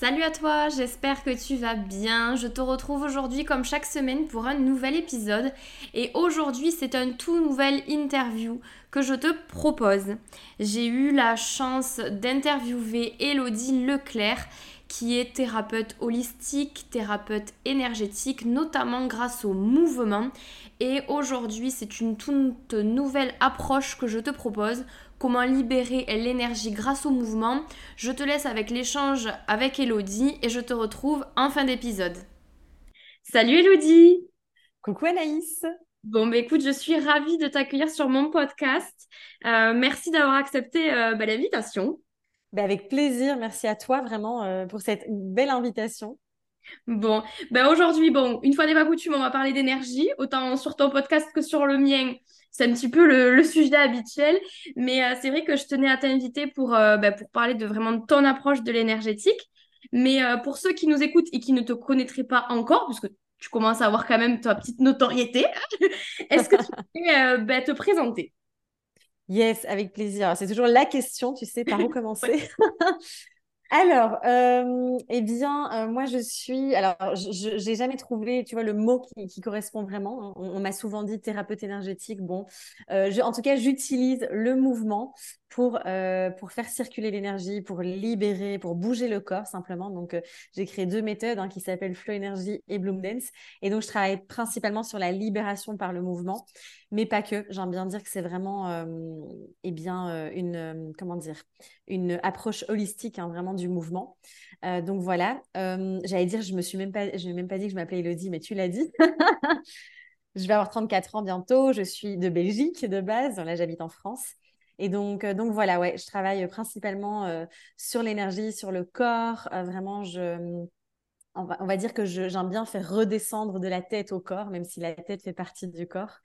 Salut à toi, j'espère que tu vas bien. Je te retrouve aujourd'hui comme chaque semaine pour un nouvel épisode. Et aujourd'hui c'est un tout nouvel interview que je te propose. J'ai eu la chance d'interviewer Elodie Leclerc qui est thérapeute holistique, thérapeute énergétique, notamment grâce au mouvement. Et aujourd'hui, c'est une toute nouvelle approche que je te propose comment libérer l'énergie grâce au mouvement. Je te laisse avec l'échange avec Elodie et je te retrouve en fin d'épisode. Salut Elodie Coucou Anaïs Bon, bah écoute, je suis ravie de t'accueillir sur mon podcast. Euh, merci d'avoir accepté euh, bah, l'invitation. Bah, avec plaisir, merci à toi vraiment euh, pour cette belle invitation. Bon, ben aujourd'hui, bon, une fois n'est pas coutume, on va parler d'énergie, autant sur ton podcast que sur le mien c'est un petit peu le, sujet habituel. Mais euh, c'est vrai que je tenais à t'inviter pour, euh, bah, pour parler de vraiment ton approche de l'énergétique. Mais euh, pour ceux qui nous écoutent et qui ne te connaîtraient pas encore, puisque tu commences à avoir quand même ta petite notoriété, est-ce que tu peux bah, te présenter? Yes, avec plaisir. C'est toujours la question, tu sais, par où commencer? Alors, euh, eh bien, euh, moi, je suis. Alors, je n'ai jamais trouvé, tu vois, le mot qui, correspond vraiment. On, m'a souvent dit thérapeute énergétique. Bon, euh, en tout cas, j'utilise le mouvement pour, pour faire circuler l'énergie, pour libérer, pour bouger le corps simplement. Donc, j'ai créé deux méthodes hein, qui s'appellent Flow Energy et Bloom Dance. Et donc, je travaille principalement sur la libération par le mouvement, mais pas que. J'aime bien dire que c'est vraiment, eh bien, une, comment dire, une approche holistique, hein, vraiment du mouvement. Euh, donc voilà, euh, j'allais dire, je me suis même pas, même pas dit que je m'appelais Elodie, mais tu l'as dit. je vais avoir 34 ans bientôt, je suis de Belgique de base, là j'habite en France. Et donc, euh, donc voilà, ouais, je travaille principalement sur l'énergie, sur le corps. vraiment, je, on va, on va dire que j'aime bien faire redescendre de la tête au corps, même si la tête fait partie du corps.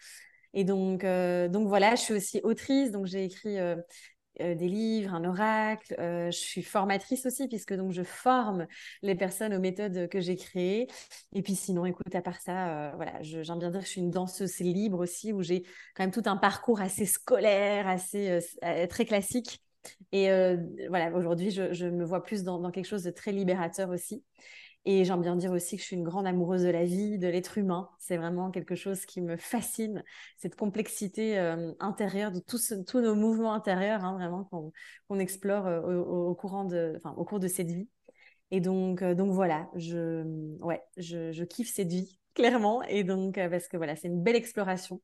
Et donc, donc voilà, je suis aussi autrice, donc j'ai écrit euh, des livres, un oracle. Euh, je suis formatrice aussi, puisque donc je forme les personnes aux méthodes que j'ai créées. Et puis sinon, écoute, à part ça, euh, voilà, j'aime bien dire que je suis une danseuse libre aussi, où j'ai quand même tout un parcours assez scolaire, assez très classique. Et voilà, aujourd'hui, je, me vois plus dans, quelque chose de très libérateur aussi. Et j'aime bien dire aussi que je suis une grande amoureuse de la vie, de l'être humain. C'est vraiment quelque chose qui me fascine, cette complexité euh, intérieure de tous, nos mouvements intérieurs, hein, vraiment qu'on explore euh, au, cours de cette vie. Et donc, euh, donc voilà, je, ouais, je, kiffe cette vie, clairement. Et donc, parce que voilà, c'est une belle exploration.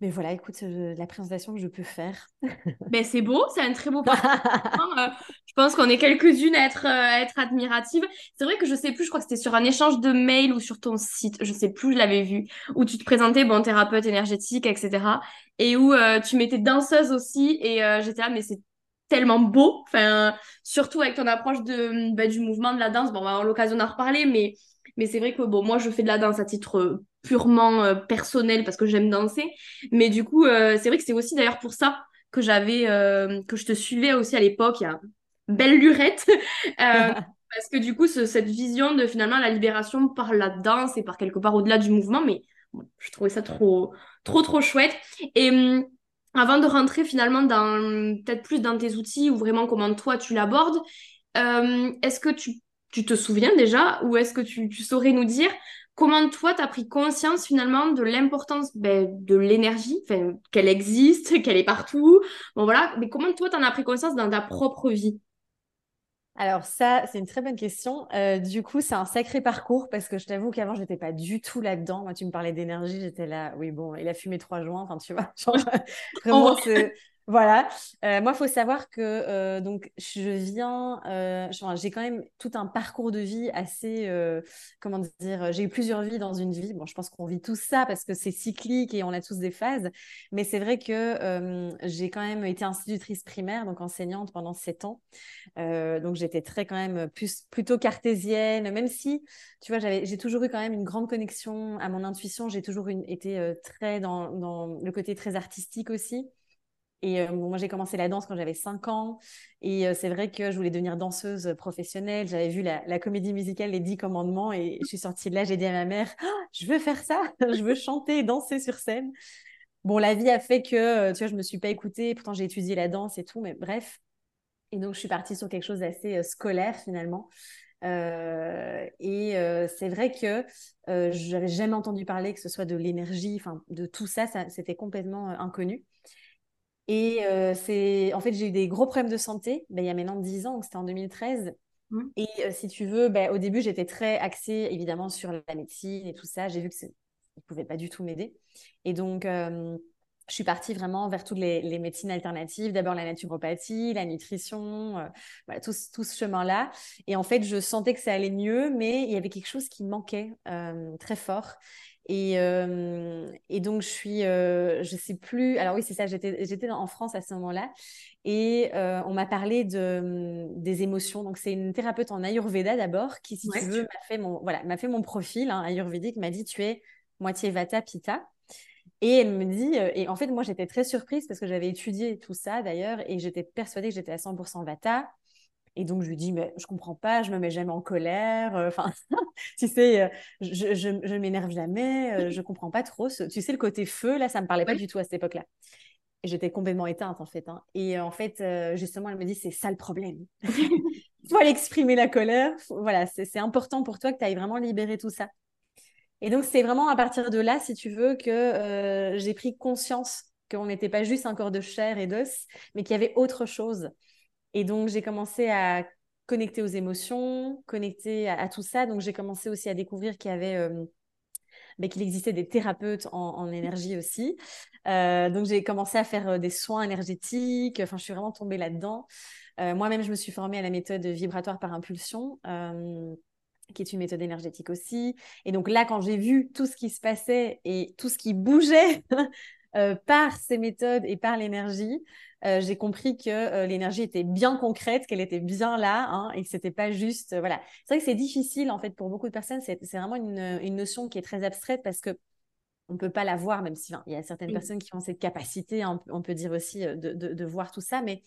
Mais voilà, écoute, la présentation que je peux faire. ben, c'est beau, c'est un très beau parcours. Euh, je pense qu'on est quelques-unes à être, euh, à être admiratives. C'est vrai que je sais plus, je crois que c'était sur un échange de mails ou sur ton site, je sais plus, je l'avais vu, où tu te présentais, bon, thérapeute énergétique, etc. Et où euh, tu mettais danseuse aussi. Et j'étais là, mais c'est tellement beau. Enfin, surtout avec ton approche de, ben, du mouvement de la danse. Bon, on va avoir l'occasion d'en reparler, mais, mais c'est vrai que bon, moi, je fais de la danse à titre purement euh, personnel parce que j'aime danser. Mais du coup, euh, c'est vrai que c'est aussi d'ailleurs pour ça que j'avais, euh, que je te suivais aussi à l'époque. Il y a belle lurette. parce que du coup, cette vision de finalement la libération par la danse et par quelque part au-delà du mouvement, mais je trouvais ça trop, trop, trop chouette. Et hum, avant de rentrer finalement dans peut-être plus dans tes outils ou vraiment comment toi tu l'abordes, est-ce que tu, tu, te souviens déjà ou est-ce que tu, tu, saurais nous dire comment toi, tu as pris conscience finalement de l'importance ben, de l'énergie, qu'elle existe, qu'elle est partout? Bon voilà, mais comment toi, tu en as pris conscience dans ta propre vie? Alors ça, c'est une très bonne question. Euh, du coup, c'est un sacré parcours parce que je t'avoue qu'avant, je n'étais pas du tout là-dedans. Moi, tu me parlais d'énergie, j'étais là, oui, bon, il a fumé trois joints, enfin, tu vois, genre, vraiment, Voilà. Euh, moi, il faut savoir que euh, donc je viens, euh, j'ai quand même tout un parcours de vie assez, comment dire, j'ai eu plusieurs vies dans une vie. Bon, je pense qu'on vit tout ça parce que c'est cyclique et on a tous des phases. Mais c'est vrai que j'ai quand même été institutrice primaire, donc enseignante pendant sept ans. donc j'étais très quand même plus, plutôt cartésienne, même si, tu vois, j'ai toujours eu quand même une grande connexion à mon intuition. J'ai toujours été très dans, dans le côté très artistique aussi. Et euh, moi, j'ai commencé la danse quand j'avais 5 ans. Et euh, c'est vrai que je voulais devenir danseuse professionnelle. J'avais vu la, comédie musicale Les Dix Commandements et je suis sortie de là. J'ai dit à ma mère, «Ah, je veux faire ça. je veux chanter et danser sur scène. Bon, la vie a fait que, euh, tu vois, je me suis pas écoutée. Pourtant, j'ai étudié la danse et tout. Mais bref. Et donc, je suis partie sur quelque chose d'assez scolaire finalement. et c'est vrai que je n'avais jamais entendu parler que ce soit de l'énergie, enfin de tout ça c'était complètement inconnu. Et euh, c'est, en fait, j'ai eu des gros problèmes de santé ben, il y a maintenant 10 ans, c'était en 2013. Mmh. Et euh, si tu veux, ben, au début, j'étais très axée évidemment sur la médecine et tout ça. J'ai vu que ça ne pouvait pas du tout m'aider. Et donc, euh, je suis partie vraiment vers toutes les, médecines alternatives. D'abord la naturopathie, la nutrition, voilà, tout, tout, ce chemin-là. Et en fait, je sentais que ça allait mieux, mais il y avait quelque chose qui manquait très fort. Et, euh, et, donc, je suis, euh, je sais plus. Alors, oui, c'est ça, j'étais en France à ce moment-là. Et euh, on m'a parlé de, des émotions. Donc, c'est une thérapeute en Ayurveda d'abord qui, si tu veux, m'a fait, mon, voilà, m'a fait mon profil hein, ayurvédique, m'a dit Tu es moitié Vata, Pitta. Et elle me dit, et en fait, moi, j'étais très surprise parce que j'avais étudié tout ça d'ailleurs, et j'étais persuadée que j'étais à 100% Vata. Et donc, je lui dis, mais je comprends pas, je me mets jamais en colère. Euh, enfin, tu sais, euh, je, je, je m'énerve jamais, euh, je comprends pas trop. Tu sais, le côté feu, là, ça me parlait pas du tout à cette époque-là. J'étais complètement éteinte, en fait. Hein. Et en fait, justement, elle me dit, c'est ça le problème. Il faut aller exprimer la colère. Voilà, c'est important pour toi que tu ailles vraiment libérer tout ça. Et donc, c'est vraiment à partir de là, si tu veux, que j'ai pris conscience qu'on n'était pas juste un corps de chair et d'os, mais qu'il y avait autre chose. Et donc, j'ai commencé à connecter aux émotions, connecter à, tout ça. Donc, j'ai commencé aussi à découvrir qu'il. Euh, ben, existait des thérapeutes en, énergie aussi. Euh, donc, j'ai commencé à faire euh, des soins énergétiques. Enfin, je suis vraiment tombée là-dedans. Moi-même, je me suis formée à la méthode vibratoire par impulsion, qui est une méthode énergétique aussi. Et donc là, quand j'ai vu tout ce qui se passait et tout ce qui bougeait par ces méthodes et par l'énergie, euh, j'ai compris que euh, l'énergie était bien concrète, qu'elle était bien là, hein, et que c'était pas juste, euh, voilà. C'est vrai que c'est difficile en fait pour beaucoup de personnes. C'est vraiment une, une, notion qui est très abstraite parce que on peut pas la voir, même si il y a certaines personnes qui ont cette capacité, hein, on, peut dire aussi de, de, de voir tout ça, mais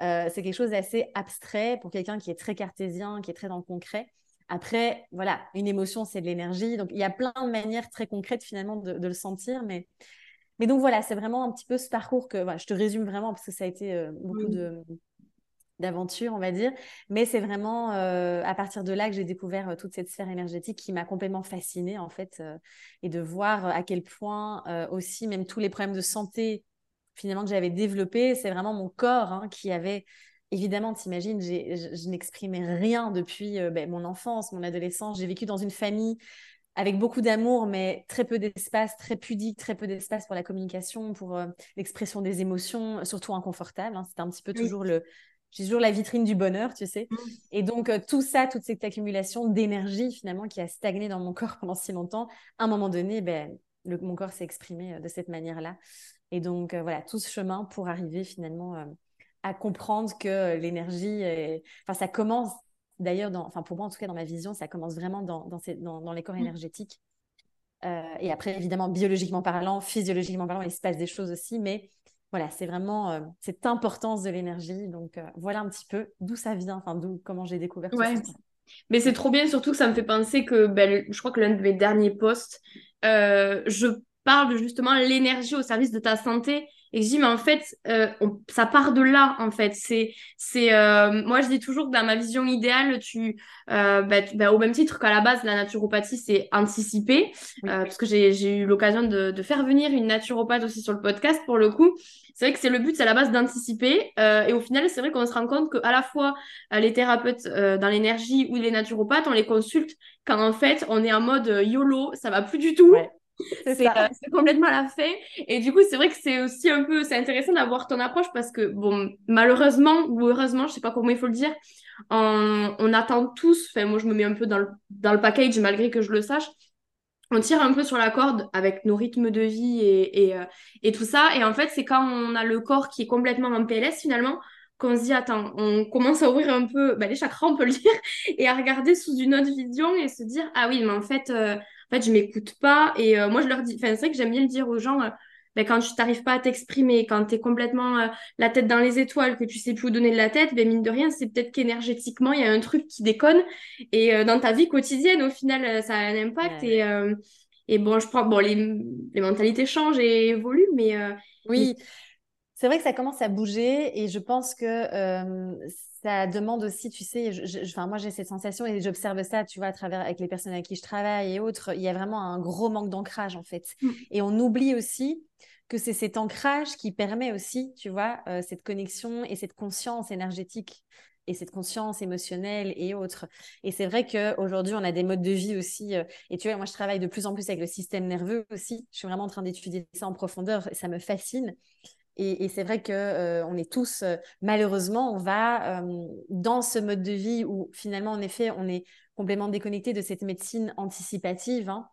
c'est quelque chose d'assez abstrait pour quelqu'un qui est très cartésien, qui est très dans le concret. Après, voilà, une émotion, c'est de l'énergie. Donc, il y a plein de manières très concrètes finalement de, de le sentir, mais mais donc voilà, c'est vraiment un petit peu ce parcours que je te résume vraiment parce que ça a été euh, beaucoup de d'aventure, on va dire. Mais c'est vraiment euh, à partir de là que j'ai découvert euh, toute cette sphère énergétique qui m'a complètement fascinée, en fait, et de voir à quel point aussi, même tous les problèmes de santé, finalement, que j'avais développés, c'est vraiment mon corps hein, qui avait... Évidemment, t'imagines, je n'exprimais rien depuis ben, mon enfance, mon adolescence. J'ai vécu dans une famille avec beaucoup d'amour, mais très peu d'espace, très pudique, très peu d'espace pour la communication, pour euh, l'expression des émotions, surtout inconfortable. Hein. C'était un petit peu toujours le, j'ai toujours la vitrine du bonheur, tu sais. Mmh. Et donc, euh, tout ça, toute cette accumulation d'énergie, finalement, qui a stagné dans mon corps pendant si longtemps, à un moment donné, ben, le, mon corps s'est exprimé euh, de cette manière-là. Et donc, voilà, tout ce chemin pour arriver finalement à comprendre que l'énergie, enfin, ça commence D'ailleurs, enfin pour moi en tout cas dans ma vision, ça commence vraiment dans, dans, dans, les corps mmh. énergétiques. Euh, et après, évidemment, biologiquement parlant, physiologiquement parlant, il se passe des choses aussi, mais voilà, c'est vraiment euh, cette importance de l'énergie. Donc euh, voilà un petit peu d'où ça vient, enfin d'où comment j'ai découvert tout ça. Mais c'est trop bien, surtout que ça me fait penser que ben, je crois que l'un de mes derniers posts, je parle de justement l'énergie au service de ta santé et je dis, mais en fait, euh, ça part de là, en fait. C'est, c'est, euh, moi, je dis toujours que dans ma vision idéale, tu, euh, bah, bah, au même titre qu'à la base, la naturopathie, c'est anticiper. parce que j'ai, j'ai eu l'occasion de, de, faire venir une naturopathe aussi sur le podcast, pour le coup. C'est vrai que c'est le but, c'est à la base d'anticiper. et au final, c'est vrai qu'on se rend compte qu'à la fois les thérapeutes dans l'énergie ou les naturopathes, on les consulte quand en fait, on est en mode YOLO, ça va plus du tout. C'est complètement la fin. Et du coup, c'est vrai que c'est aussi un peu, c'est intéressant d'avoir ton approche parce que, bon, malheureusement ou heureusement, je sais pas comment il faut le dire, on, on attend tous, enfin, moi je me mets un peu dans le, dans le package malgré que je le sache, on tire un peu sur la corde avec nos rythmes de vie et, et, euh, et tout ça. Et en fait, c'est quand on a le corps qui est complètement en PLS finalement qu'on se dit, attends, on commence à ouvrir un peu bah, les chakras, on peut le dire, et à regarder sous une autre vision et se dire, ah oui, mais en fait, euh, en fait je m'écoute pas. Et euh, moi, je leur dis, enfin, c'est vrai que j'aime bien le dire aux gens, ben, quand tu t'arrives pas à t'exprimer, quand tu es complètement la tête dans les étoiles, que tu sais plus où donner de la tête, ben, mine de rien, c'est peut-être qu'énergétiquement, il y a un truc qui déconne. Et dans ta vie quotidienne, au final, ça a un impact. Et, et bon, je prends, bon, les, les mentalités changent et évoluent, mais. oui. C'est vrai que ça commence à bouger et je pense que ça demande aussi, tu sais, je, moi j'ai cette sensation et j'observe ça, tu vois, à travers avec les personnes avec qui je travaille et autres, il y a vraiment un gros manque d'ancrage en fait. Mm. Et on oublie aussi que c'est cet ancrage qui permet aussi, tu vois, cette connexion et cette conscience énergétique et cette conscience émotionnelle et autres. Et c'est vrai qu'aujourd'hui, on a des modes de vie aussi. et tu vois, moi, je travaille de plus en plus avec le système nerveux aussi. Je suis vraiment en train d'étudier ça en profondeur et ça me fascine. Et, c'est vrai que euh, on est tous, euh, malheureusement, on va euh, dans ce mode de vie où finalement, en effet, on est complètement déconnecté de cette médecine anticipative, hein,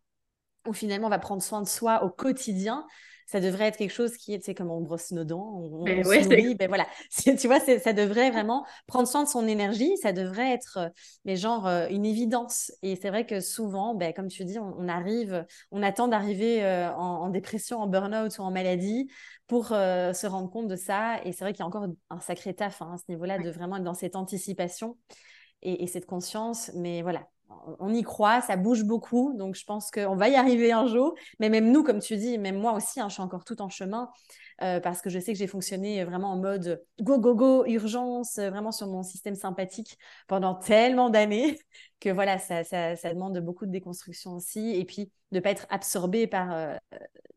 où finalement, on va prendre soin de soi au quotidien ça devrait être quelque chose qui est, tu sais, comme on brosse nos dents, on, ben se ben voilà. tu vois, ça devrait vraiment prendre soin de son énergie, ça devrait être, euh, mais genre, euh, une évidence. Et c'est vrai que souvent, ben, comme tu dis, on, arrive, on attend d'arriver euh, en, dépression, en burn-out ou en maladie pour se rendre compte de ça. Et c'est vrai qu'il y a encore un sacré taf hein, à ce niveau-là, de vraiment être dans cette anticipation et, et cette conscience. Mais voilà, on y croit, ça bouge beaucoup, donc je pense qu'on va y arriver un jour. Mais même nous, comme tu dis, même moi aussi, hein, je suis encore tout en chemin euh, parce que je sais que j'ai fonctionné vraiment en mode go, go, go, urgence, euh, vraiment sur mon système sympathique pendant tellement d'années que voilà, ça, demande beaucoup de déconstruction aussi et puis de ne pas être absorbé par euh,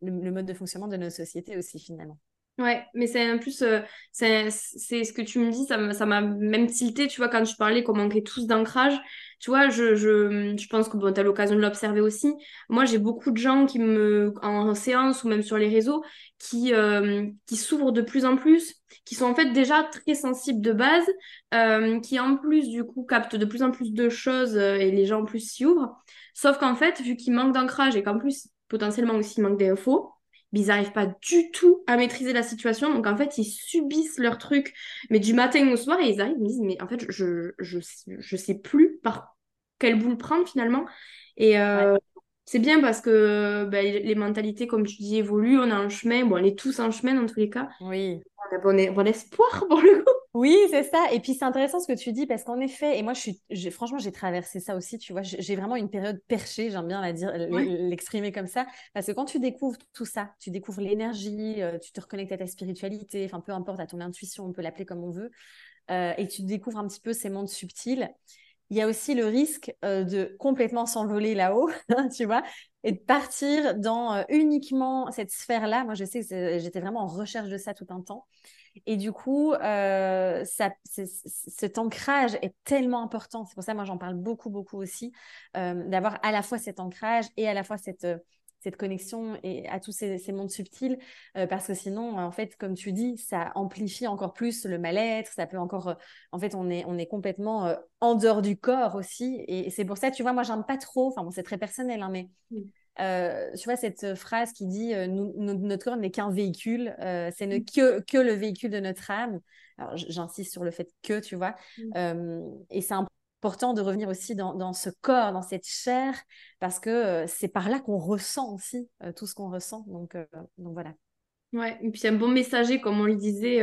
le mode de fonctionnement de nos sociétés aussi finalement. Ouais, mais c'est en plus, c'est ce que tu me dis, ça m'a même tilté, tu vois, quand tu parlais qu'on manquait tous d'ancrage. Tu vois, je, je, je pense que bon, tu as l'occasion de l'observer aussi. Moi, j'ai beaucoup de gens qui me, en, séance ou même sur les réseaux, qui, euh, qui s'ouvrent de plus en plus, qui sont en fait déjà très sensibles de base, euh, qui en plus, du coup, captent de plus en plus de choses et les gens en plus s'y ouvrent. Sauf qu'en fait, vu qu'ils manquent d'ancrage et qu'en plus, potentiellement aussi, ils manquent d'infos, ils n'arrivent pas du tout à maîtriser la situation. Donc, en fait, ils subissent leur truc, mais du matin au soir, et ils arrivent, ils me disent, mais en fait, je, je, je sais plus par quelle boule prendre finalement. Et euh, c'est bien parce que ben, les mentalités, comme tu dis, évoluent. On a un chemin. Bon, on est tous en chemin dans tous les cas. Oui. On a bon, bon espoir pour le coup. Oui, c'est ça. Et puis c'est intéressant ce que tu dis parce qu'en effet, et moi je suis, franchement, j'ai traversé ça aussi. Tu vois, j'ai vraiment une période perchée, j'aime bien la dire, l'exprimer comme ça, parce que quand tu découvres tout ça, tu découvres l'énergie, euh, tu te reconnectes à ta spiritualité, enfin peu importe à ton intuition, on peut l'appeler comme on veut, euh, et tu découvres un petit peu ces mondes subtils. Il y a aussi le risque euh, de complètement s'envoler là-haut, tu vois, et de partir dans uniquement cette sphère-là. Moi, je sais que j'étais vraiment en recherche de ça tout un temps. Et du coup, euh, ça, cet ancrage est tellement important. C'est pour ça, moi, j'en parle beaucoup, beaucoup aussi, euh, d'avoir à la fois cet ancrage et à la fois cette, cette connexion et à tous ces, mondes subtils, euh, parce que sinon, en fait, comme tu dis, ça amplifie encore plus le mal-être. Ça peut encore, en fait, on est, on est complètement en dehors du corps aussi. Et, c'est pour ça, tu vois, moi, j'aime pas trop. Enfin, bon, c'est très personnel, hein, mais euh, tu vois, cette phrase qui dit euh, notre corps n'est qu'un véhicule, euh, c'est ne que, que le véhicule de notre âme. Alors, j'insiste sur le fait que, tu vois. Mm. et c'est important de revenir aussi dans, dans, ce corps, dans cette chair, parce que c'est par là qu'on ressent aussi tout ce qu'on ressent. Donc, donc voilà. Ouais, et puis un bon messager, comme on le disait,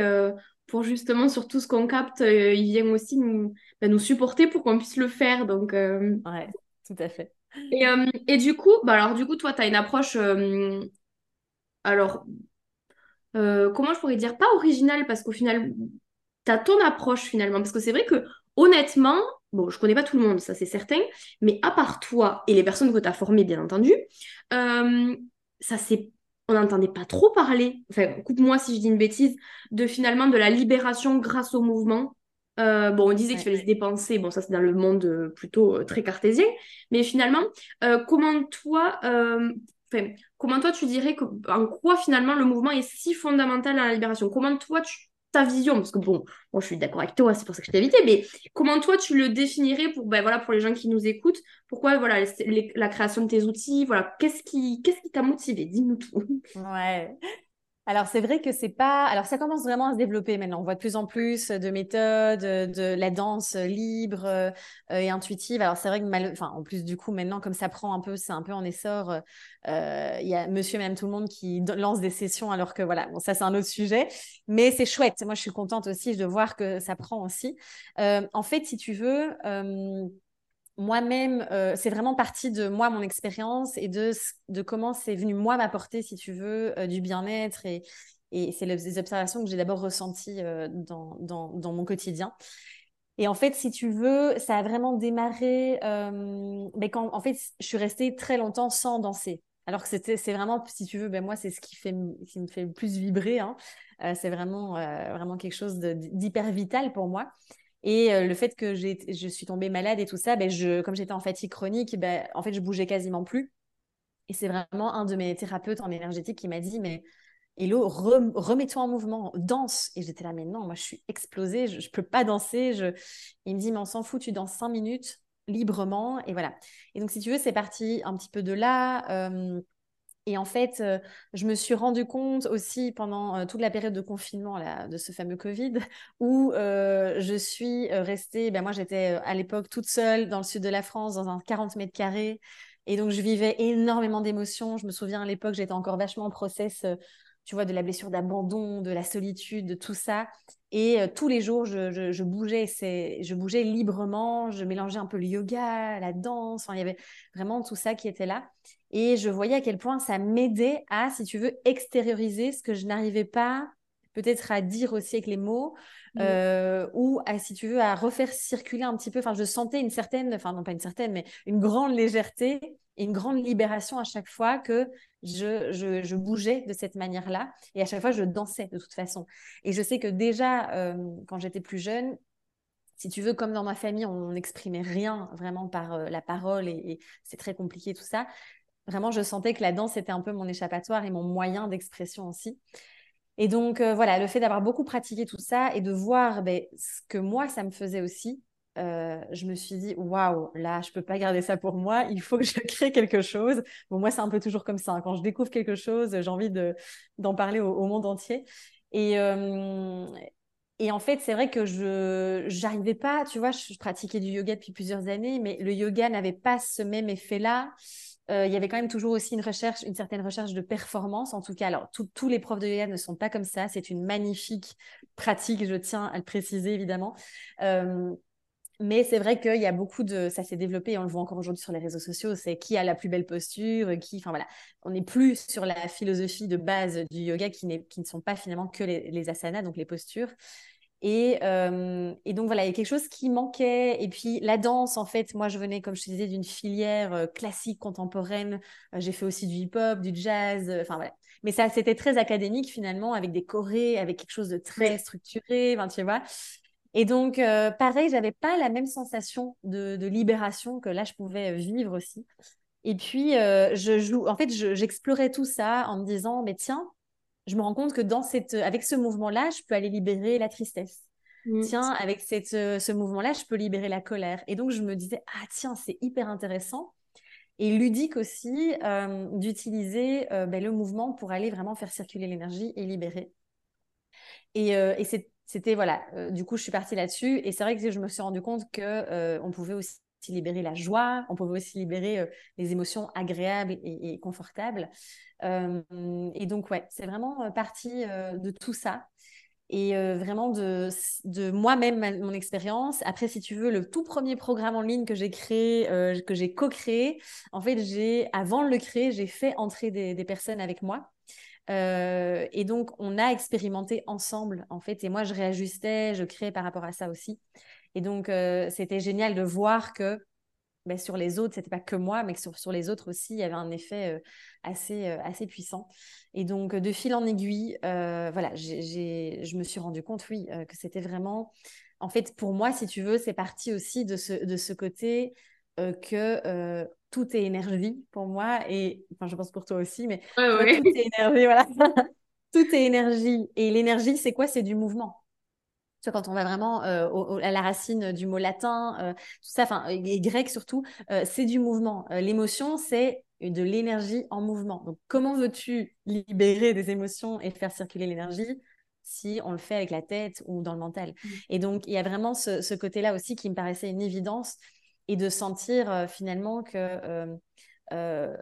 pour justement sur tout ce qu'on capte, il vient aussi nous, bah, nous supporter pour qu'on puisse le faire. Donc, ouais, tout à fait. Et, euh, et, du coup, bah alors du coup, toi, tu as une approche, euh, alors, euh, comment je pourrais dire, pas originale, parce qu'au final, tu as ton approche finalement, parce que c'est vrai que honnêtement, bon, je connais pas tout le monde, ça c'est certain, mais à part toi et les personnes que tu as formées, bien entendu, ça c'est on n'entendait pas trop parler, enfin, coupe-moi si je dis une bêtise, de finalement de la libération grâce au mouvement. Euh, bon, on disait qu'il fallait se dépenser, bon, ça c'est dans le monde euh, plutôt euh, très cartésien, mais finalement, comment toi, enfin, comment toi tu dirais que, en quoi finalement le mouvement est si fondamental à la libération? Comment toi tu ta vision? Parce que bon, bon je suis d'accord avec toi, c'est pour ça que je t'ai invité, mais comment toi tu le définirais pour, ben, voilà, pour les gens qui nous écoutent? Pourquoi voilà, la création de tes outils? Voilà, Qu'est-ce qui qu'est-ce qui t'a motivé? Dis-nous tout. Ouais. Alors, c'est vrai que c'est pas. Alors, ça commence vraiment à se développer maintenant. On voit de plus en plus de méthodes, de la danse libre euh, et intuitive. Alors, c'est vrai que, mal... en plus, du coup, maintenant, comme ça prend un peu, c'est un peu en essor, euh, il y a monsieur et même tout le monde qui lance des sessions, alors que voilà, bon, ça, c'est un autre sujet. Mais c'est chouette. Moi, je suis contente aussi de voir que ça prend aussi. Euh, en fait, si tu veux moi-même, euh, c'est vraiment partie de moi, mon expérience et de, de comment c'est venu, moi, m'apporter, si tu veux, euh, du bien-être. Et, et c'est les observations que j'ai d'abord ressenties euh, dans, dans, dans, mon quotidien. Et en fait, si tu veux, ça a vraiment démarré mais quand, en fait, je suis restée très longtemps sans danser. Alors que c'est vraiment, si tu veux, ben moi, c'est ce qui, fait, qui me fait le plus vibrer. Hein. c'est vraiment, vraiment quelque chose d'hyper vital pour moi. Et euh, le fait que je suis tombée malade et tout ça, ben je, comme j'étais en fatigue chronique, ben, en fait, je bougeais quasiment plus. Et c'est vraiment un de mes thérapeutes en énergétique qui m'a dit, mais Hello, remets-toi en mouvement, danse. Et j'étais là, mais non, moi, je suis explosée, je ne peux pas danser. Je... Il me dit, mais on s'en fout, tu danses cinq minutes librement. Et voilà. Et donc, si tu veux, c'est parti un petit peu de là. Euh, et en fait, euh, je me suis rendu compte aussi pendant euh, toute la période de confinement de ce fameux Covid, où euh, je suis restée, ben moi j'étais à l'époque toute seule dans le sud de la France, dans un 40 mètres carrés. Et donc je vivais énormément d'émotions. Je me souviens à l'époque, j'étais encore vachement en process, tu vois, de la blessure d'abandon, de la solitude, de tout ça. Et tous les jours, je, je, bougeais, je bougeais librement, je mélangeais un peu le yoga, la danse. il y avait vraiment tout ça qui était là. Et je voyais à quel point ça m'aidait à, si tu veux, extérioriser ce que je n'arrivais pas peut-être à dire aussi avec les mots, mmh. euh, ou à, si tu veux, à refaire circuler un petit peu. Enfin, je sentais une certaine, enfin non pas une certaine, mais une grande légèreté et une grande libération à chaque fois que je, je, bougeais de cette manière-là. Et à chaque fois, je dansais de toute façon. Et je sais que déjà, euh, quand j'étais plus jeune, si tu veux, comme dans ma famille, on n'exprimait rien vraiment par euh, la parole et, et c'est très compliqué tout ça vraiment, je sentais que la danse était un peu mon échappatoire et mon moyen d'expression aussi. Et donc, euh, voilà, le fait d'avoir beaucoup pratiqué tout ça et de voir ben, ce que moi, ça me faisait aussi, euh, je me suis dit, waouh, là, je peux pas garder ça pour moi, il faut que je crée quelque chose. Bon, moi, c'est un peu toujours comme ça. Hein. Quand je découvre quelque chose, j'ai envie d'en parler au, monde entier. Et, euh, et en fait, c'est vrai que je n'arrivais pas, tu vois, je pratiquais du yoga depuis plusieurs années, mais le yoga n'avait pas ce même effet-là. Euh, il y avait quand même toujours aussi une recherche, une certaine recherche de performance. En tout cas, alors tous les profs de yoga ne sont pas comme ça. C'est une magnifique pratique, je tiens à le préciser évidemment. Euh, mais c'est vrai qu'il y a beaucoup de, ça s'est développé, et on le voit encore aujourd'hui sur les réseaux sociaux, c'est qui a la plus belle posture, qui, enfin voilà, on n'est plus sur la philosophie de base du yoga qui, qui ne sont pas finalement que les, les asanas, donc les postures. Euh, et, donc voilà, il y a quelque chose qui manquait. Et puis la danse, en fait, moi je venais, comme je te disais, d'une filière euh, classique, contemporaine. Euh, j'ai fait aussi du hip-hop, du jazz, enfin voilà. Mais ça, c'était très académique finalement, avec des chorés, avec quelque chose de très structuré, tu vois. Et donc, pareil, j'avais pas la même sensation de, libération que là, je pouvais vivre aussi. Et puis, je joue, en fait, j'explorais tout ça en me disant, mais tiens, je me rends compte que dans cette, avec ce mouvement-là, je peux aller libérer la tristesse. Mm. Tiens, avec cette, euh, ce mouvement-là, je peux libérer la colère. Et donc, je me disais, ah tiens, c'est hyper intéressant. Et ludique aussi euh, d'utiliser euh, ben, le mouvement pour aller vraiment faire circuler l'énergie et libérer. Et, et c'était, voilà, du coup, je suis partie là-dessus. Et c'est vrai que je me suis rendu compte qu'on on pouvait aussi libérer la joie, on pouvait aussi libérer les émotions agréables et, confortables. Euh, et donc, ouais, c'est vraiment euh, partie euh, de tout ça et vraiment de, moi-même, mon expérience. Après, si tu veux, le tout premier programme en ligne que j'ai créé, que j'ai co-créé, en fait, j'ai, avant de le créer, j'ai fait entrer des, des personnes avec moi. et donc, on a expérimenté ensemble, en fait, et moi, je réajustais, je créais par rapport à ça aussi. Et donc, c'était génial de voir que ben, sur les autres, c'était pas que moi, mais que sur, sur, les autres aussi, il y avait un effet euh, assez, euh, assez puissant. Et donc, de fil en aiguille, euh, voilà, je me suis rendu compte, oui, que c'était vraiment, en fait, pour moi, si tu veux, c'est parti aussi de ce, de ce côté que tout est énergie pour moi et enfin je pense pour toi aussi mais tout est énergie voilà. Tout est énergie. Et l'énergie c'est quoi? C'est du mouvement tu vois, quand on va vraiment à la racine du mot latin, tout ça, enfin, et grec surtout, c'est du mouvement. L'émotion, c'est de l'énergie en mouvement. Donc, comment veux-tu libérer des émotions et faire circuler l'énergie si on le fait avec la tête ou dans le mental? Mmh. Et donc, il y a vraiment ce, côté-là aussi qui me paraissait une évidence et de sentir euh, finalement que euh, euh,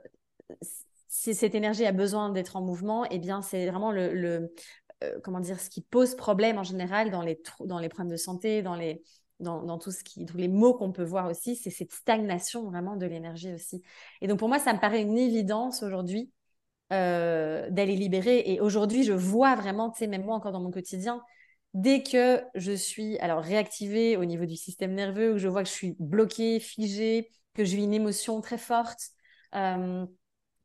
si cette énergie a besoin d'être en mouvement, eh bien, c'est vraiment le, comment dire, ce qui pose problème en général dans les, dans les problèmes de santé, dans les, dans, tout ce qui, tous les mots qu'on peut voir aussi, c'est cette stagnation vraiment de l'énergie aussi. Et donc pour moi, ça me paraît une évidence aujourd'hui euh, d'aller libérer. Et aujourd'hui, je vois vraiment, tu sais, même moi encore dans mon quotidien, dès que je suis alors réactivée au niveau du système nerveux, où je vois que je suis bloquée, figée, que je vis une émotion très forte. Euh,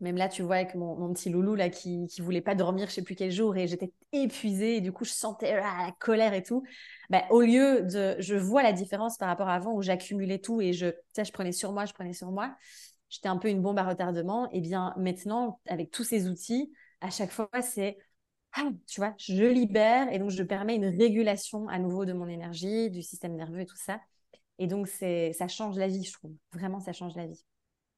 même là, tu vois, avec mon, petit loulou là qui, ne voulait pas dormir, je sais plus quel jour, et j'étais épuisée, et du coup, je sentais ah, la colère et tout. Bah, au lieu de, je vois la différence par rapport à avant où j'accumulais tout et je, je prenais sur moi, je prenais sur moi. J'étais un peu une bombe à retardement. Et bien maintenant, avec tous ces outils, à chaque fois, c'est ah, tu vois, je libère et donc je permets une régulation à nouveau de mon énergie, du système nerveux et tout ça. Et donc, ça change la vie, je trouve. Vraiment, ça change la vie.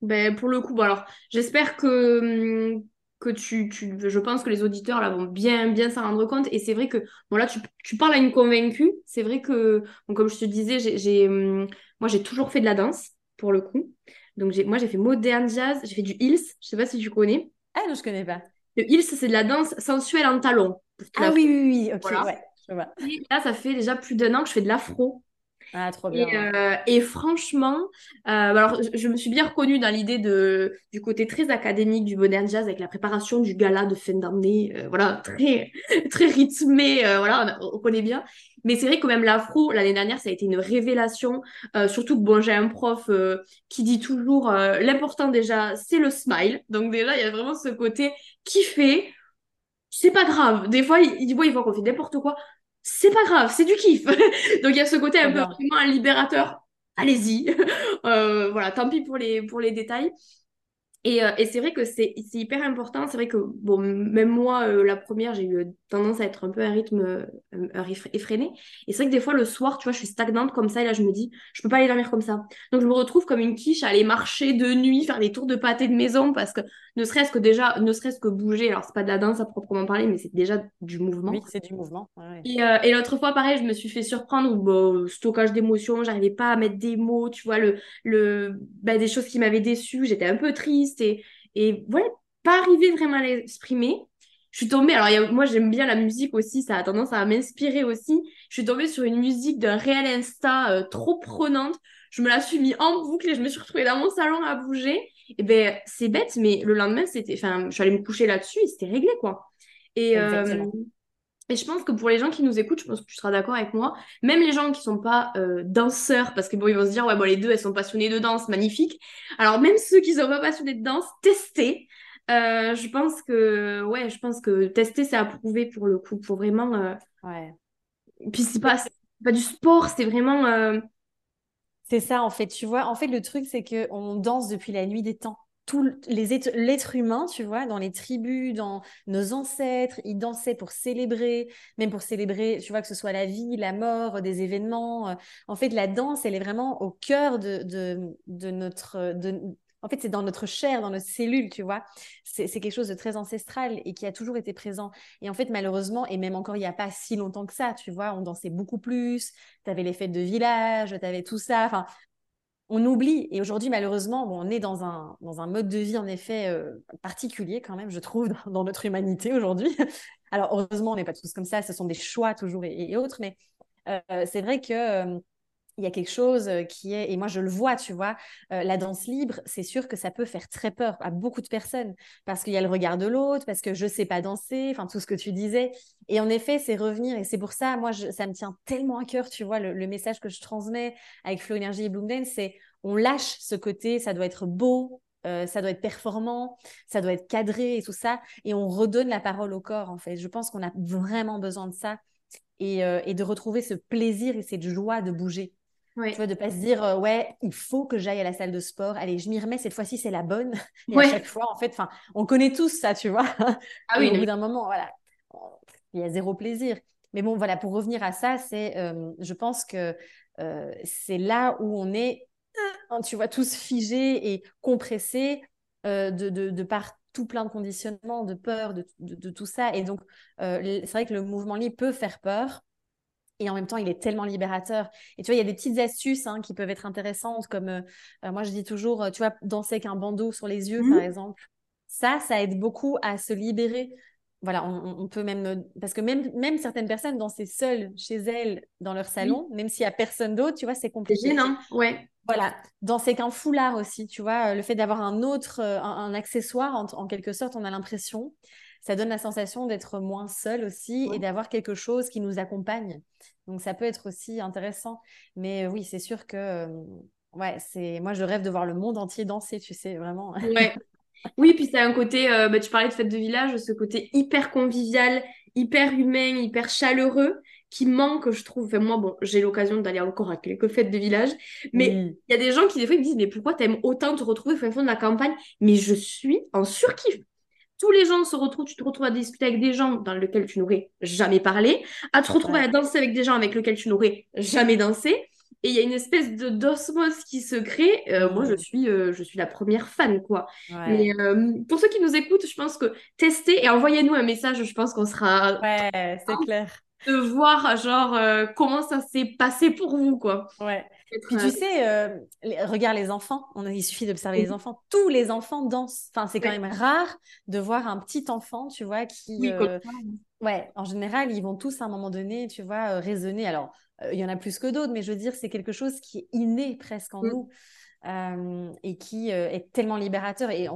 Ben, pour le coup, bon, alors, j'espère que, hum, que tu, tu, je pense que les auditeurs là vont bien, bien s'en rendre compte. Et c'est vrai que, bon, là, tu, tu parles à une convaincue. C'est vrai que, comme je te disais, j'ai, hum, moi, j'ai toujours fait de la danse, pour le coup. Donc, moi, j'ai fait modern jazz, j'ai fait du heels. Je sais pas si tu connais. Ah non, je connais pas. Le heels, c'est de la danse sensuelle en talons. Ah oui, oui, oui, ok, ouais, je vois. Et là, ça fait déjà plus d'un an que je fais de l'afro. Ah, trop bien. Et, euh, franchement, euh, alors je, me suis bien reconnue dans l'idée de du côté très académique du modern jazz avec la préparation du gala de fin d'année, euh, voilà, très très rythmé, voilà, on, connaît bien. Mais c'est vrai que même l'afro l'année dernière, ça a été une révélation. surtout que bon, j'ai un prof qui dit toujours l'important déjà, c'est le smile. Donc déjà, il y a vraiment ce côté kiffer. C'est pas grave. Des fois, il, il voit, il voit qu'on fait n'importe quoi c'est pas grave, c'est du kiff. Donc il y a ce côté un peu vraiment un libérateur. Allez-y. Euh, voilà, tant pis pour les, pour les détails. Et, euh, et c'est vrai que c'est hyper important. C'est vrai que, bon, même moi, euh, la première, j'ai eu tendance à être un peu à un rythme euh, effréné. Et c'est vrai que des fois, le soir, tu vois, je suis stagnante comme ça. Et là, je me dis, je peux pas aller dormir comme ça. Donc, je me retrouve comme une quiche à aller marcher de nuit, faire des tours de pâté de maison. Parce que ne serait-ce que déjà, ne serait-ce que bouger. Alors, c'est pas de la danse à proprement parler, mais c'est déjà du mouvement. Oui, c'est du mouvement. Et, et l'autre fois, pareil, je me suis fait surprendre où, stockage d'émotions, j'arrivais pas à mettre des mots, tu vois, le, le, bah, des choses qui m'avaient déçue. J'étais un peu triste et, et ouais, pas arriver vraiment à l'exprimer. Je suis tombée, alors moi j'aime bien la musique aussi, ça a tendance à m'inspirer aussi. Je suis tombée sur une musique d'un réel Insta euh, trop prenante. Je me la suis mis en boucle et je me suis retrouvée dans mon salon à bouger. Et ben c'est bête, mais le lendemain, c'était, enfin, je suis allée me coucher là-dessus et c'était réglé quoi. Et, euh, et je pense que pour les gens qui nous écoutent, je pense que tu seras d'accord avec moi, même les gens qui sont pas euh, danseurs, parce que bon, ils vont se dire, ouais, bon, les deux, elles sont passionnées de danse, magnifique. Alors, même ceux qui sont pas passionnés de danse, testez. Euh, je pense que, ouais, je pense que tester, c'est approuvé pour le coup, pour vraiment. Euh... Ouais. Puis c'est pas, pas du sport, c'est vraiment. Euh, c'est ça, en fait, tu vois. En fait, le truc, c'est qu'on danse depuis la nuit des temps tout l'être humain, tu vois, dans les tribus, dans nos ancêtres, ils dansaient pour célébrer, même pour célébrer, tu vois, que ce soit la vie, la mort, des événements. En fait, la danse, elle est vraiment au cœur de, de, notre... De, en fait, c'est dans notre chair, dans notre cellule, tu vois. C'est quelque chose de très ancestral et qui a toujours été présent. Et en fait, malheureusement, et même encore il n'y a pas si longtemps que ça, tu vois, on dansait beaucoup plus. Tu avais les fêtes de village, tu avais tout ça. Enfin, on oublie. Et aujourd'hui, malheureusement, on est dans un, dans un mode de vie, en effet, euh, particulier quand même, je trouve, dans, notre humanité aujourd'hui. Alors, heureusement, on n'est pas tous comme ça, ce sont des choix toujours et, autres, mais euh, c'est vrai que... Euh, il y a quelque chose qui est, et moi je le vois, tu vois, la danse libre, c'est sûr que ça peut faire très peur à beaucoup de personnes parce qu'il y a le regard de l'autre, parce que je sais pas danser, enfin tout ce que tu disais. Et en effet, c'est revenir, et c'est pour ça, moi, ça me tient tellement à cœur, tu vois, le, message que je transmets avec Flow Energy et Bloom Dance, c'est on lâche ce côté, ça doit être beau, ça doit être performant, ça doit être cadré et tout ça, et on redonne la parole au corps, en fait. Je pense qu'on a vraiment besoin de ça et de retrouver ce plaisir et cette joie de bouger. Tu vois, de pas se dire, euh, ouais, il faut que j'aille à la salle de sport. Allez, je m'y remets, cette fois-ci, c'est la bonne. Et à chaque fois, en fait, enfin, on connaît tous ça, tu vois. Ah oui, au bout d'un moment, voilà, il y a zéro plaisir. Mais bon, voilà, pour revenir à ça, c'est, euh, je pense que euh, c'est là où on est, tu vois, tous figés et compressés de, de, de par tout plein de conditionnements, de peur, de, de tout ça. Et donc, c'est vrai que le mouvement libre peut faire peur et en même temps, il est tellement libérateur. Et tu vois, il y a des petites astuces hein, qui peuvent être intéressantes, comme euh, euh, moi, je dis toujours, euh, tu vois, danser avec un bandeau sur les yeux, par mmh. exemple. Ça, ça aide beaucoup à se libérer. Voilà, on, peut même, parce que même, même certaines personnes danser seules chez elles dans leur salon, même s'il n'y a personne d'autre, tu vois, c'est compliqué. C'est gênant, ouais. Voilà, danser qu'un foulard aussi, tu vois, le fait d'avoir un autre, un, accessoire, en, quelque sorte, on a l'impression ça donne la sensation d'être moins seul aussi et d'avoir quelque chose qui nous accompagne. Donc ça peut être aussi intéressant. Mais euh, oui, c'est sûr que euh, ouais, c'est moi je rêve de voir le monde entier danser, tu sais, vraiment. Ouais. Oui, puis c'est un côté, euh, bah, tu parlais de fête de village, ce côté hyper convivial, hyper humain, hyper chaleureux qui manque, je trouve. Enfin, moi, bon, j'ai l'occasion d'aller encore à quelques fêtes de village, mais il y a des gens qui, des fois, me disent Mais pourquoi t'aimes autant te retrouver au fond de la campagne? Mais je suis en surkiff tous les gens se retrouvent, tu te retrouves à discuter avec des gens dans lesquels tu n'aurais jamais parlé, à te retrouver à danser avec des gens avec lesquels tu n'aurais jamais dansé. Et il y a une espèce de d'osmose qui se crée. Euh, moi, je suis, euh, je suis la première fan, quoi. Mais euh, pour ceux qui nous écoutent, je pense que testez et envoyez-nous un message. Je pense qu'on sera. Ouais, c'est clair. De voir, genre, comment ça s'est passé pour vous, quoi. Ouais. Puis tu sais, euh, regarde les enfants, on, il suffit d'observer les enfants, tous les enfants dansent. Enfin, c'est quand même rare de voir un petit enfant, tu vois, qui... Oui, euh, ouais, en général, ils vont tous à un moment donné, tu vois, euh, raisonner. Alors, il y en a plus que d'autres, mais je veux dire, c'est quelque chose qui est inné presque en mm. Nous. et qui est tellement libérateur et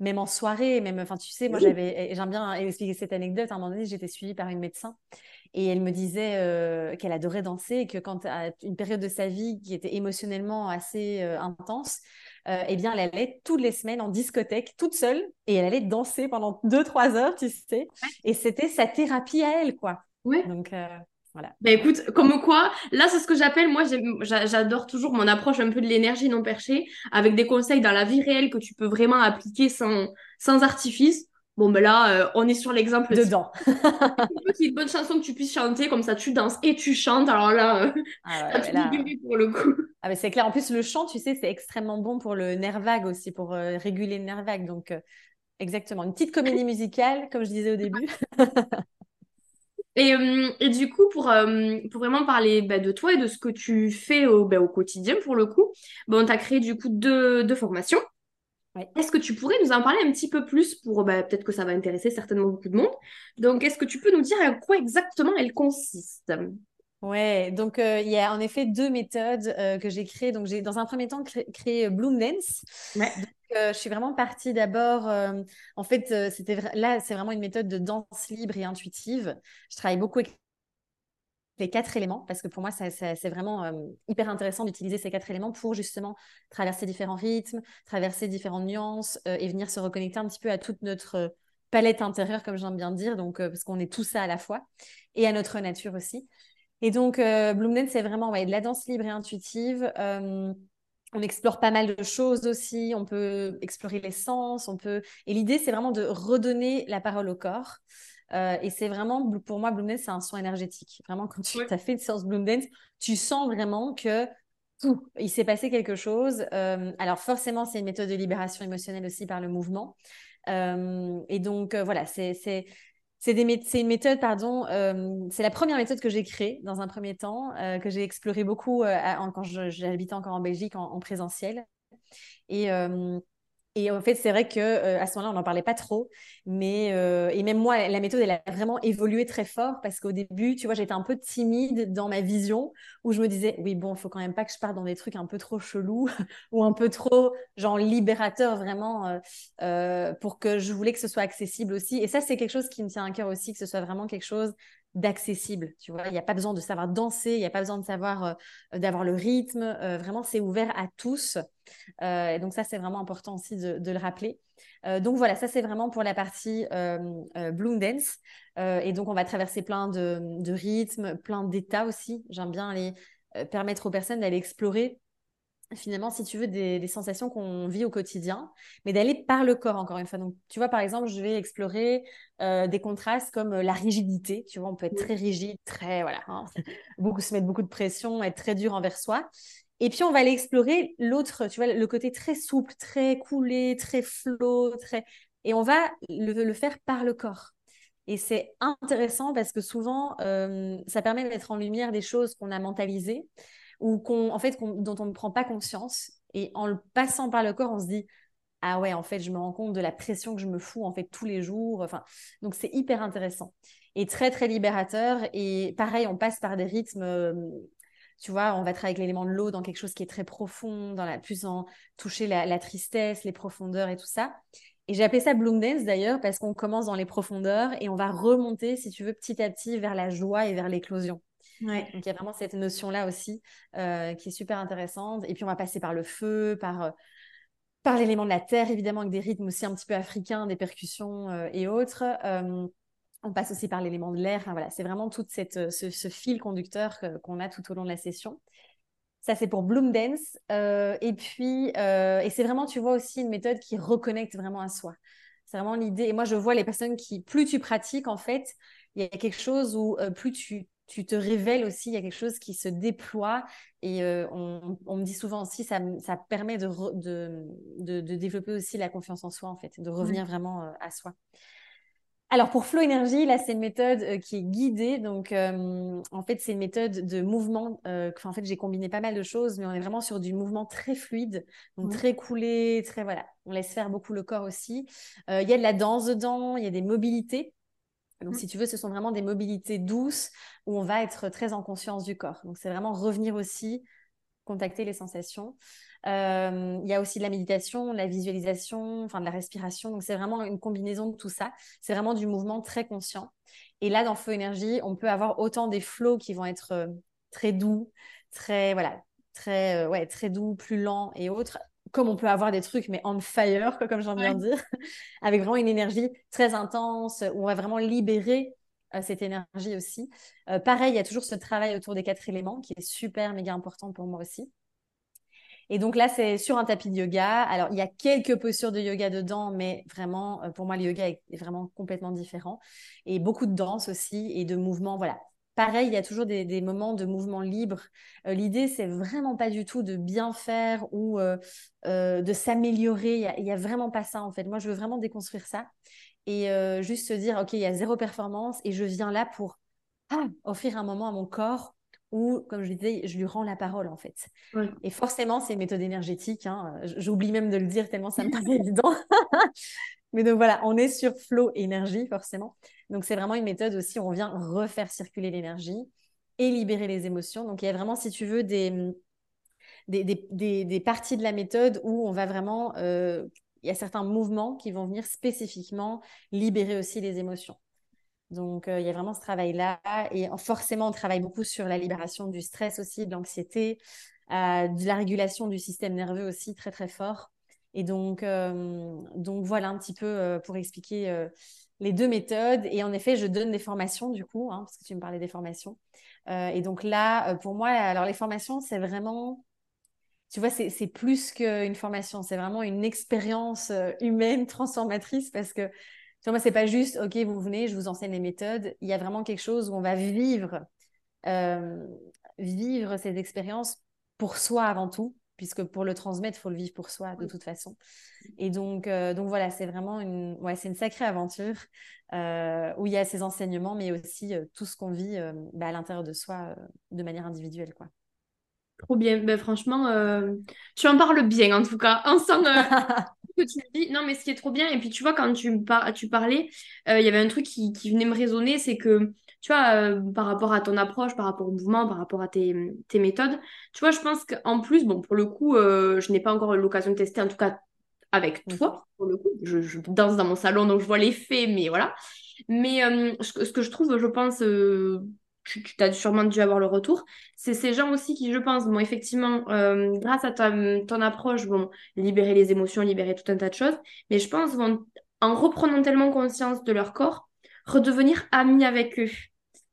même en soirée même enfin tu sais moi j'avais j'aime bien expliquer cette anecdote à un moment donné j'étais suivie par une médecin et elle me disait euh, qu'elle adorait danser et que quand à une période de sa vie qui était émotionnellement assez euh, intense, euh, eh bien, elle allait toutes les semaines en discothèque toute seule et elle allait danser pendant deux, trois heures, tu sais. Et c'était sa thérapie à elle, quoi. Oui. Donc, voilà. Bah écoute, comme quoi, là, c'est ce que j'appelle, moi, j'adore toujours mon approche un peu de l'énergie non perchée, avec des conseils dans la vie réelle que tu peux vraiment appliquer sans, sans artifice. Bon, ben là, euh, on est sur l'exemple dedans. une une bonne chanson que tu puisses chanter, comme ça tu danses et tu chantes. Alors là, euh, ah pour le coup. Ah, mais c'est clair. En plus, le chant, tu sais, c'est extrêmement bon pour le nerf vague aussi, pour euh, réguler le nerf vague. Donc, exactement. Une petite comédie musicale, comme je disais au début. et, et, du coup, pour, pour vraiment parler bah, de toi et de ce que tu fais au, bah, au quotidien, pour le coup, bon, tu as créé du coup deux, deux formations. Est-ce que tu pourrais nous en parler un petit peu plus pour bah, peut-être que ça va intéresser certainement beaucoup de monde? Donc, est-ce que tu peux nous dire à quoi exactement elle consiste? Ouais, donc euh, il y a en effet deux méthodes euh, que j'ai créées. Donc, j'ai dans un premier temps créé, Bloom Dance. Ouais. Euh, je suis vraiment partie d'abord. en fait, c'était là, c'est vraiment une méthode de danse libre et intuitive. Je travaille beaucoup avec les quatre éléments, parce que pour moi, c'est vraiment euh, hyper intéressant d'utiliser ces quatre éléments pour justement traverser différents rythmes, traverser différentes nuances euh, et venir se reconnecter un petit peu à toute notre palette intérieure, comme j'aime bien dire, donc, euh, parce qu'on est tout ça à la fois, et à notre nature aussi. Et donc, Bloomden, c'est vraiment de la danse libre et intuitive. On explore pas mal de choses aussi, on peut explorer les sens, on peut... Et l'idée, c'est vraiment de redonner la parole au corps. Euh, et c'est vraiment, pour moi, Bloom Dance, c'est un soin énergétique. Vraiment, quand tu as fait une séance Bloom Dance, tu sens vraiment que tout, il s'est passé quelque chose. Euh, alors forcément, c'est une méthode de libération émotionnelle aussi par le mouvement. Euh, et donc, voilà, c'est... C'est une méthode, pardon, c'est la première méthode que j'ai créée dans un premier temps, que j'ai explorée beaucoup quand j'habitais encore en Belgique en, en présentiel. Et, et en fait, c'est vrai que euh, à ce moment-là, on n'en parlait pas trop, mais euh, et même moi, la méthode, elle a vraiment évolué très fort parce qu'au début, tu vois, j'étais un peu timide dans ma vision où je me disais, oui, bon, il faut quand même pas que je parte dans des trucs un peu trop chelous ou un peu trop genre libérateur vraiment euh, pour que je voulais que ce soit accessible aussi. Et ça, c'est quelque chose qui me tient à cœur aussi, que ce soit vraiment quelque chose d'accessible. Tu vois, il n'y a pas besoin de savoir danser, il n'y a pas besoin de savoir euh, d'avoir le rythme. Euh, vraiment, c'est ouvert à tous. Euh, et donc ça, c'est vraiment important aussi de, le rappeler. donc voilà, ça c'est vraiment pour la partie Bloom Dance. et donc on va traverser plein de, rythmes, plein d'états aussi. J'aime bien aller permettre aux personnes d'aller explorer finalement, si tu veux, des, sensations qu'on vit au quotidien, mais d'aller par le corps, encore une fois. Donc, tu vois, par exemple, je vais explorer euh, des contrastes comme euh, la rigidité. Tu vois, on peut être très rigide, très, voilà, hein, beaucoup, se mettre beaucoup de pression, être très dur envers soi. Et puis, on va aller explorer l'autre, tu vois, le côté très souple, très coulé, très flot, très... Et on va le, faire par le corps. Et c'est intéressant parce que souvent, euh, ça permet de mettre en lumière des choses qu'on a mentalisées ou qu'on, en fait, dont on ne prend pas conscience. Et en le passant par le corps, on se dit ah ouais, en fait, je me rends compte de la pression que je me fous en fait tous les jours. Enfin, donc c'est hyper intéressant et très très libérateur. Et pareil, on passe par des rythmes. Euh, tu vois, on va travailler avec l'élément de l'eau dans quelque chose qui est très profond, dans la plus en toucher la, tristesse, les profondeurs et tout ça. Et j'ai appelé ça Bloom Dance d'ailleurs parce qu'on commence dans les profondeurs et on va remonter, si tu veux, petit à petit vers la joie et vers l'éclosion. Donc il y a vraiment cette notion-là aussi euh, qui est super intéressante. Et puis on va passer par le feu, par, euh, par l'élément de la terre, évidemment, avec des rythmes aussi un petit peu africains, des percussions euh, et autres. on passe aussi par l'élément de l'air. voilà, c'est vraiment tout ce, fil conducteur qu'on a tout au long de la session. Ça, c'est pour Bloom Dance. et puis, et c'est vraiment, tu vois, aussi une méthode qui reconnecte vraiment à soi. C'est vraiment l'idée. Et moi, je vois les personnes qui, plus tu pratiques, en fait, il y a quelque chose où plus tu tu te révèles aussi, il y a quelque chose qui se déploie et euh, on, me dit souvent aussi, ça, ça permet de, de, développer aussi la confiance en soi, en fait, de revenir vraiment euh, à soi. Alors pour Flow Énergie, là c'est une méthode euh, qui est guidée, donc en fait c'est une méthode de mouvement. en fait j'ai combiné pas mal de choses, mais on est vraiment sur du mouvement très fluide, donc très coulé, très voilà. On laisse faire beaucoup le corps aussi. Il y a de la danse dedans, il y a des mobilités. Donc, mmh. si tu veux, ce sont vraiment des mobilités douces où on va être très en conscience du corps. Donc, c'est vraiment revenir aussi, contacter les sensations. Euh, il y a aussi de la méditation, de la visualisation, enfin de la respiration. Donc, c'est vraiment une combinaison de tout ça. C'est vraiment du mouvement très conscient. Et là, dans Flow Énergie, on peut avoir autant des flows qui vont être euh, très doux, très, voilà, très, euh, ouais, très doux, plus lents et autres, comme on peut avoir des trucs, mais on fire, comme viens de dire, avec vraiment une énergie très intense, où on va vraiment libérer euh, cette énergie aussi. Euh, pareil, il y a toujours ce travail autour des quatre éléments qui est super, méga important pour moi aussi. Et donc là, c'est sur un tapis de yoga. Alors, il y a quelques postures de yoga dedans, mais vraiment, euh, pour moi, le yoga est vraiment complètement différent. Et beaucoup de danse aussi et de mouvements, voilà, Pareil, il y a toujours des, moments de mouvement libre. Euh, l'idée, c'est vraiment pas du tout de bien faire ou euh, euh, de s'améliorer. Il n'y a, vraiment pas ça, en fait. Moi, je veux vraiment déconstruire ça et juste se dire, OK, il y a zéro performance et je viens là pour ah, offrir un moment à mon corps où, comme je disais, je lui rends la parole, en fait. Et forcément, c'est une méthode énergétique. Hein. J'oublie même de le dire tellement ça me paraît évident. Mais donc voilà, on est sur flow énergie, forcément. Donc, c'est vraiment une méthode aussi où on vient refaire circuler l'énergie et libérer les émotions. Donc, il y a vraiment, si tu veux, des, des, parties de la méthode où on va vraiment... Euh, il y a certains mouvements qui vont venir spécifiquement libérer aussi les émotions. Donc, euh, il y a vraiment ce travail-là. Et forcément, on travaille beaucoup sur la libération du stress aussi, de l'anxiété, euh, de la régulation du système nerveux aussi, très, très fort. Et donc, donc voilà un petit peu pour expliquer les deux méthodes. Et en effet, je donne des formations du coup, hein, parce que tu me parlais des formations. Euh, et donc là, euh, pour moi, alors les formations, c'est vraiment, tu vois, c'est plus qu'une formation, c'est vraiment une expérience euh, humaine transformatrice parce que, tu vois, moi, c'est pas juste, OK, vous venez, je vous enseigne les méthodes. Il y a vraiment quelque chose où on va vivre, vivre ces expériences pour soi avant tout puisque pour le transmettre, il faut le vivre pour soi de toute façon. Et donc, euh, donc voilà, c'est vraiment une, ouais, c'est une sacrée aventure euh, où il y a ces enseignements, mais aussi euh, tout ce qu'on vit bah, à l'intérieur de soi de manière individuelle. Quoi. Trop bien. Ben, franchement, tu en parles bien en tout cas. On que tu dis. Non, mais ce qui est trop bien, et puis tu vois, quand tu, tu parlais, il y avait un truc qui, qui venait me résonner, c'est que tu vois, euh, par rapport à ton approche, par rapport au mouvement, par rapport à tes, méthodes, tu vois, je pense qu'en plus, bon, pour le coup, euh, je n'ai pas encore eu l'occasion de tester, en tout cas avec toi, pour le coup. Je, danse dans mon salon, donc je vois l'effet, mais voilà. Mais euh, ce, que je trouve, je pense, tu, tu as sûrement dû avoir le retour, c'est ces gens aussi qui, je pense, bon, effectivement, grâce à ton approche, vont libérer les émotions, libérer tout un tas de choses, mais je pense, vont, en reprenant tellement conscience de leur corps, redevenir amis avec eux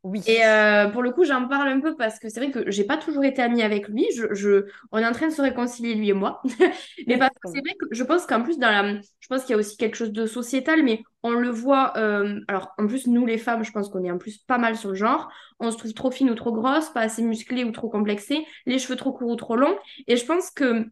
Oui. Et euh, pour le coup, j'en parle un peu parce que c'est vrai que j'ai pas toujours été amie avec lui. Je, je- on est en train de se réconcilier, lui et moi. Mais parce que c'est vrai que je pense qu'en plus, dans la... je pense qu'il y a aussi quelque chose de sociétal, mais on le voit. euh, Alors, en plus, nous, les femmes, je pense qu'on est en plus pas mal sur le genre. On se trouve trop fine ou trop grosse, pas assez musclée ou trop complexée, les cheveux trop courts ou trop longs. Et je pense que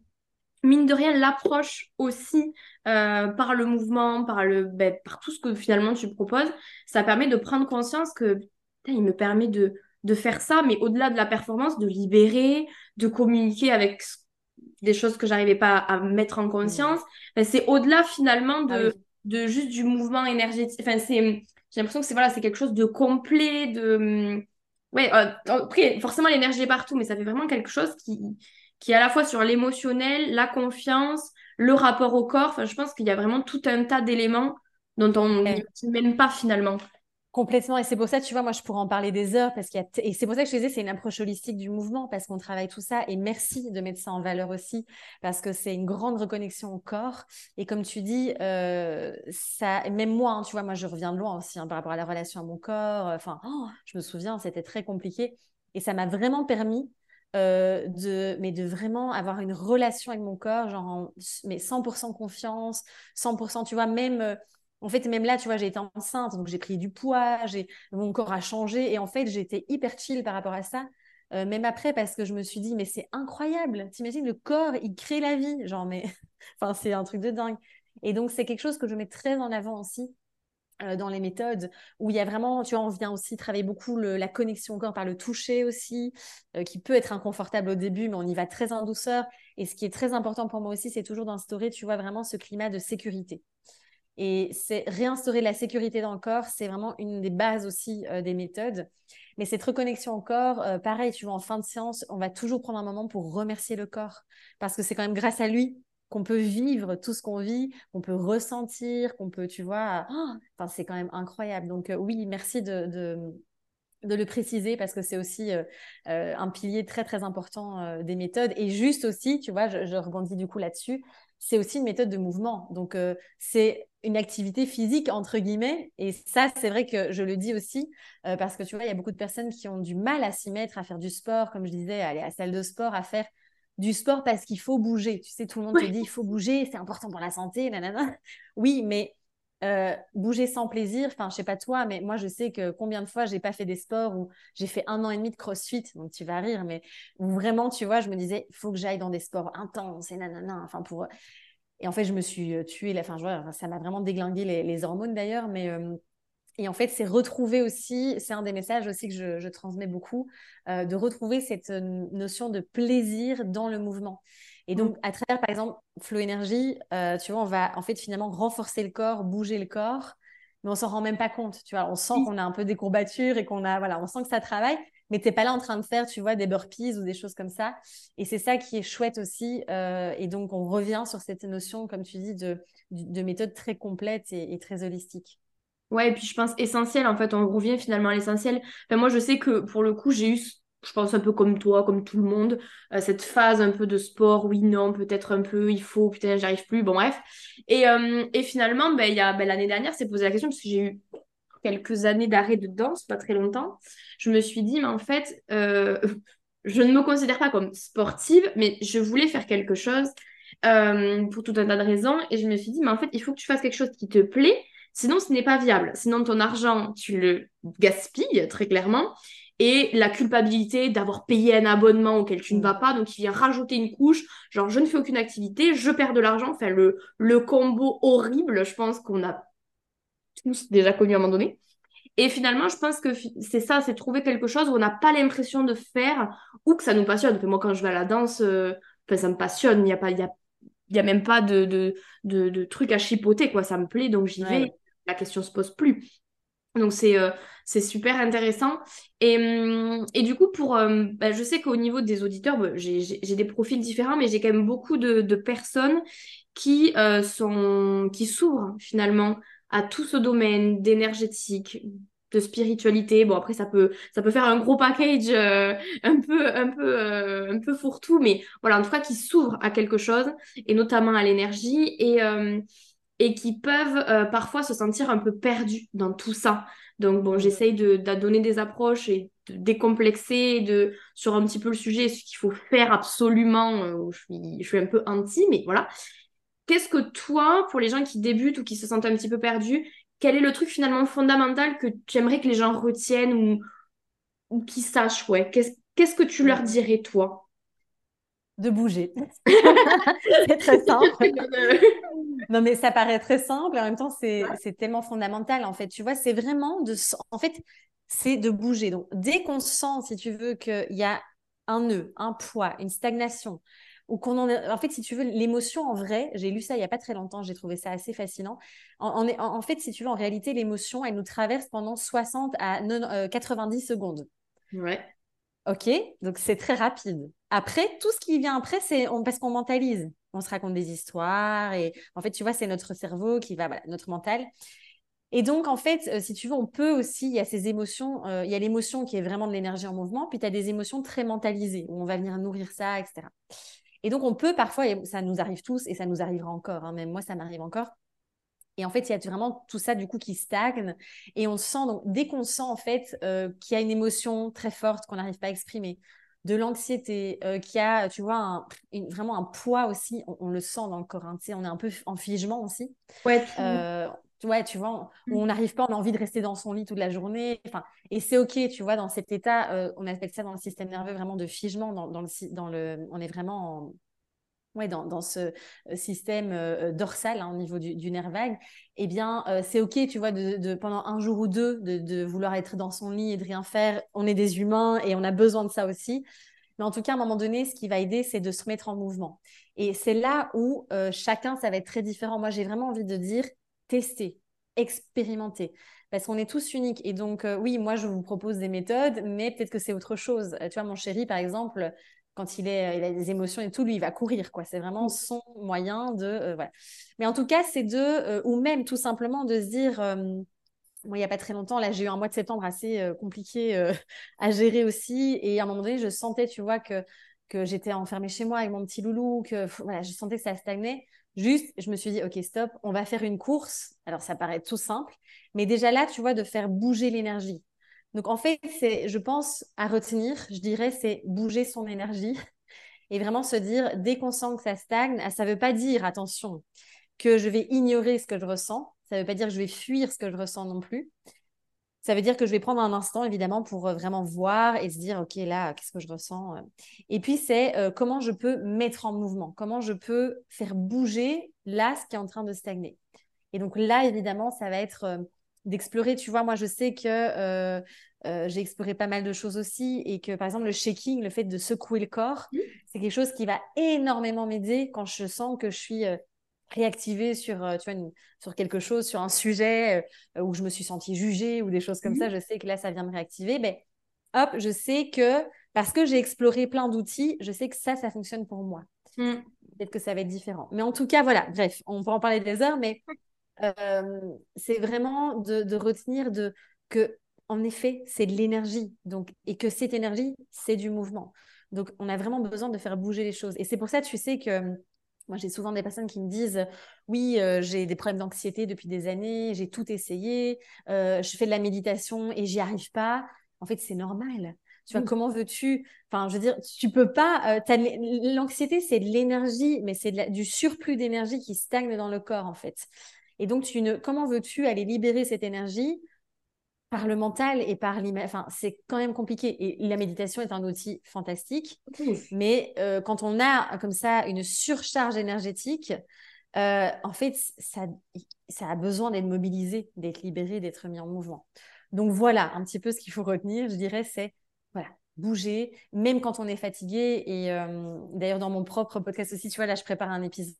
mine de rien, l'approche aussi euh, par le mouvement, par le, ben, par tout ce que finalement tu proposes, ça permet de prendre conscience que il me permet de, de faire ça, mais au-delà de la performance, de libérer, de communiquer avec des choses que j'arrivais pas à mettre en conscience. Ben, c'est au-delà finalement Ah de, oui. de juste du mouvement énergétique. Enfin, c'est, j'ai l'impression que c'est voilà, c'est quelque chose de complet, de hum, Ouais, euh, après, forcément, l'énergie est partout, mais ça fait vraiment quelque chose qui, qui est à la fois sur l'émotionnel, la confiance, le rapport au corps. Enfin, je pense qu'il y a vraiment tout un tas d'éléments dont on Ouais. n'imagine même pas finalement. Complètement, et c'est pour ça, tu vois, moi je pourrais en parler des heures, parce qu'il y a et c'est pour ça que je disais, c'est une approche holistique du mouvement, parce qu'on travaille tout ça, et merci de mettre ça en valeur aussi, parce que c'est une grande reconnexion au corps, et comme tu dis, euh, ça, même moi, hein, tu vois, moi je reviens de loin aussi hein, par rapport à la relation à mon corps, enfin, oh, je me souviens, c'était très compliqué, et ça m'a vraiment permis euh, de, mais de vraiment avoir une relation avec mon corps, genre, en- mais 100% confiance, 100%, tu vois, même... en fait, même là, tu vois, j'ai été enceinte, donc j'ai pris du poids, j'ai mon corps a changé. Et en fait, j'étais hyper chill par rapport à ça. Euh, même après, parce que je me suis dit, mais c'est incroyable. T'imagines, le corps, il crée la vie. Genre, mais enfin, c'est un truc de dingue. Et donc, c'est quelque chose que je mets très en avant aussi euh, dans les méthodes, où il y a vraiment, tu vois, on vient aussi travailler beaucoup la connexion au corps par le toucher aussi, euh, qui peut être inconfortable au début, mais on y va très en douceur. Et ce qui est très important pour moi aussi, c'est toujours d'instaurer, tu vois, vraiment ce climat de sécurité. Et c'est réinstaurer la sécurité dans le corps, c'est vraiment une des bases aussi euh, des méthodes. Mais cette reconnexion au corps, euh, pareil, tu vois, en fin de séance, on va toujours prendre un moment pour remercier le corps. Parce que c'est quand même grâce à lui qu'on peut vivre tout ce qu'on vit, qu'on peut ressentir, qu'on peut, tu vois, enfin, c'est quand même incroyable. Donc euh, oui, merci de, de, le préciser parce que c'est aussi un pilier très très important des méthodes. Et juste aussi, tu vois, je, je rebondis du coup là-dessus, c'est aussi une méthode de mouvement. Donc euh, c'est une activité physique entre guillemets. Et ça, c'est vrai que je le dis aussi euh, parce que tu vois, il y a beaucoup de personnes qui ont du mal à s'y mettre, à faire du sport, comme je disais, à aller à la salle de sport, à faire du sport parce qu'il faut bouger. Tu sais, tout le monde te dit il faut bouger, c'est important pour la santé, nanana. Oui, mais euh, bouger sans plaisir, enfin, je sais pas toi, mais moi, je sais que combien de fois j'ai pas fait des sports où j'ai fait un an et demi de crossfit, donc tu vas rire, mais vraiment, tu vois, je me disais, il faut que j'aille dans des sports intenses et nanana, enfin, pour. Et en fait, je me suis euh, tuée, la... enfin, je ça m'a vraiment déglingué les, hormones d'ailleurs, mais. euh, Et en fait, c'est retrouver aussi, c'est un des messages aussi que je, transmets beaucoup, de retrouver cette notion de plaisir dans le mouvement. Et donc, à travers, par exemple, Flow Energy, euh, tu vois, on va en fait finalement renforcer le corps, bouger le corps, mais on s'en rend même pas compte. Tu vois, on sent qu'on a un peu des courbatures et qu'on a, voilà, on sent que ça travaille, mais t'es pas là en train de faire, tu vois, des burpees ou des choses comme ça. Et c'est ça qui est chouette aussi. euh, et donc, on revient sur cette notion, comme tu dis, de, de méthode très complète et, et très holistique. Ouais, et puis je pense essentiel, en fait, on revient finalement à l'essentiel. Enfin, moi, je sais que pour le coup, j'ai eu, je pense un peu comme toi, comme tout le monde, euh, cette phase un peu de sport, oui, non, peut-être un peu, il faut, putain, j'arrive plus, bon, bref. Et, euh, et finalement, ben, y a, ben, l'année dernière, c'est posé la question, parce que j'ai eu quelques années d'arrêt de danse, pas très longtemps. Je me suis dit, mais en fait, euh, je ne me considère pas comme sportive, mais je voulais faire quelque chose pour tout un tas de raisons. Et je me suis dit, mais en fait, il faut que tu fasses quelque chose qui te plaît. Sinon, ce n'est pas viable. Sinon, ton argent, tu le gaspilles, très clairement. Et la culpabilité d'avoir payé un abonnement auquel tu ne Mm. vas pas, donc il vient rajouter une couche, genre je ne fais aucune activité, je perds de l'argent, enfin le, le combo horrible, je pense qu'on a tous déjà connu à un moment donné. Et finalement, je pense que c'est ça, c'est trouver quelque chose où on n'a pas l'impression de faire ou que ça nous passionne. Moi, quand je vais à la danse, euh, enfin, ça me passionne, il n'y a pas, y a y a même pas de, de, de, de trucs à chipoter, quoi. Ça me plaît, donc j'y vais. La question se pose plus. Donc c'est euh, c'est super intéressant. Et, hum, et du coup, pour, euh, bah, je sais qu'au niveau des auditeurs, bah, j'ai des profils différents, mais j'ai quand même beaucoup de, personnes qui, euh, qui s'ouvrent finalement à tout ce domaine d'énergétique, de spiritualité. Bon, après, ça peut, ça peut faire un gros package un peu, un peu, un peu fourre-tout, mais voilà, en tout cas, qui s'ouvrent à quelque chose, et notamment à l'énergie. Et, euh, et qui peuvent euh, parfois se sentir un peu perdus dans tout ça. Donc bon, j'essaye de, de, donner des approches et de décomplexer de, sur un petit peu le sujet, ce qu'il faut faire absolument. Euh, je, suis, je suis un peu anti, mais voilà. Qu'est-ce que toi, pour les gens qui débutent ou qui se sentent un petit peu perdus, quel est le truc finalement fondamental que tu aimerais que les gens retiennent ou, ou qu'ils sachent ouais? Qu'est-ce que tu leur dirais, toi? De bouger. c'est très simple. non, mais ça paraît très simple en même temps, c'est tellement fondamental. En fait, tu vois, c'est vraiment de. En fait, c'est de bouger. Donc, dès qu'on sent, si tu veux, qu'il y a un nœud, un poids, une stagnation, ou qu'on en, en fait, si tu veux, l'émotion en vrai, j'ai lu ça il n'y a pas très longtemps, j'ai trouvé ça assez fascinant. En, en, fait, si tu veux, en réalité, l'émotion, elle nous traverse pendant 60 à 90 euh, secondes. Ouais. Ok, donc c'est très rapide. Après, tout ce qui vient après, c'est parce qu'on mentalise. On se raconte des histoires et en fait, tu vois, c'est notre cerveau qui va, notre mental. Et donc, en fait, euh, si tu veux, on peut aussi, il y a ces émotions, euh, il y a l'émotion qui est vraiment de l'énergie en mouvement, puis tu as des émotions très mentalisées, où on va venir nourrir ça, etc. Et donc, on peut parfois, et ça nous arrive tous, et ça nous arrivera encore, hein, même moi, ça m'arrive encore. Et en fait, il y a vraiment tout ça, du coup, qui stagne. Et on sent, donc, dès qu'on sent, en fait, euh, qu'il y a une émotion très forte qu'on n'arrive pas à exprimer, de l'anxiété, qu'il y a, tu vois, vraiment un poids aussi, on, le sent dans le corps. Hein, on est un peu en figement aussi. Ouais, ouais, tu vois, où on n'arrive pas, on a envie de rester dans son lit toute la journée. Enfin, et c'est OK, tu vois, dans cet état, euh, on appelle ça dans le système nerveux vraiment de figement, dans, dans, le, dans le, on est vraiment ouais, dans, dans, ce euh, système euh, dorsal hein, au niveau du, nerf vague. Eh bien, c'est OK, tu vois, de, pendant un jour ou deux, de, vouloir être dans son lit et de rien faire. On est des humains et on a besoin de ça aussi. Mais en tout cas, à un moment donné, ce qui va aider, c'est de se mettre en mouvement. Et c'est là où chacun, ça va être très différent. Moi, j'ai vraiment envie de dire, tester, expérimenter. Parce qu'on est tous uniques. Et donc, euh, oui, moi, je vous propose des méthodes, mais peut-être que c'est autre chose. Euh, tu vois, mon chéri, par exemple, quand il, est, il a des émotions et tout, lui, il va courir. quoi. C'est vraiment son moyen de... Euh. Mais en tout cas, c'est de... ou même, tout simplement, de se dire... il n'y a pas très longtemps, là, j'ai eu un mois de septembre assez compliqué à gérer aussi. Et à un moment donné, je sentais, tu vois, que, que j'étais enfermée chez moi avec mon petit loulou, que voilà, je sentais que ça stagnait. Juste, je me suis dit, OK, stop, on va faire une course. Alors, ça paraît tout simple, mais déjà là, tu vois, de faire bouger l'énergie. Donc, en fait, c'est, je pense, à retenir, je dirais, c'est bouger son énergie et vraiment se dire, dès qu'on sent que ça stagne, ça ne veut pas dire, attention, que je vais ignorer ce que je ressens. Ça ne veut pas dire que je vais fuir ce que je ressens non plus. Ça veut dire que je vais prendre un instant, évidemment, pour euh, vraiment voir et se dire, OK, là, qu'est-ce que je ressens euh. Et puis, c'est euh, comment je peux mettre en mouvement, comment je peux faire bouger là ce qui est en train de stagner. Et donc là, évidemment, ça va être d'explorer. Tu vois, moi, je sais que j'ai exploré pas mal de choses aussi et que, par exemple, le shaking, le fait de secouer le corps, mmh. c'est quelque chose qui va énormément m'aider quand je sens que je suis réactiver sur, euh, tu vois, sur quelque chose, sur un sujet euh, où je me suis sentie jugée ou des choses comme ça, je sais que là, ça vient me réactiver. Mais hop, je sais que parce que j'ai exploré plein d'outils, je sais que ça, ça fonctionne pour moi. Mmh. Peut-être que ça va être différent. Mais en tout cas, voilà, bref, on peut en parler des heures, mais euh, c'est vraiment de, de, retenir de, que, en effet, c'est de l'énergie. Donc, et que cette énergie, c'est du mouvement. Donc, on a vraiment besoin de faire bouger les choses. Et c'est pour ça, tu sais, que moi, j'ai souvent des personnes qui me disent Oui, euh, j'ai des problèmes d'anxiété depuis des années, j'ai tout essayé, euh, je fais de la méditation et j'y arrive pas. En fait, c'est normal. Tu vois, comment veux-tu Enfin, je veux dire, tu peux pas. Euh, l'anxiété, c'est de l'énergie, mais c'est du surplus d'énergie qui stagne dans le corps, en fait. Et donc, tu ne... comment veux-tu aller libérer cette énergie par le mental et par l'image. Enfin, c'est quand même compliqué. Et la méditation est un outil fantastique. Mais euh, quand on a comme ça une surcharge énergétique, euh, en fait, ça, ça a besoin d'être mobilisé, d'être libéré, d'être mis en mouvement. Donc voilà, un petit peu ce qu'il faut retenir, je dirais, c'est voilà, bouger, même quand on est fatigué. Et euh, d'ailleurs, dans mon propre podcast aussi, tu vois, là, je prépare un épisode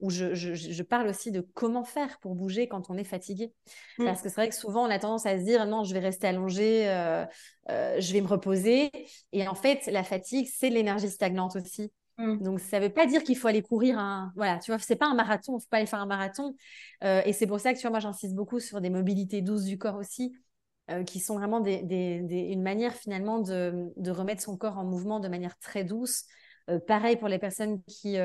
où je, parle aussi de comment faire pour bouger quand on est fatigué. Mm. Parce que c'est vrai que souvent, on a tendance à se dire non, je vais rester allongé, euh, euh, je vais me reposer. Et en fait, la fatigue, c'est l'énergie stagnante aussi. Mm. Donc, ça ne veut pas dire qu'il faut aller courir un. Voilà, tu vois, c'est pas un marathon, il ne faut pas aller faire un marathon. Euh, et c'est pour ça que, tu vois, moi, j'insiste beaucoup sur des mobilités douces du corps aussi, qui sont vraiment des, une manière finalement de, de, remettre son corps en mouvement de manière très douce. pareil pour les personnes qui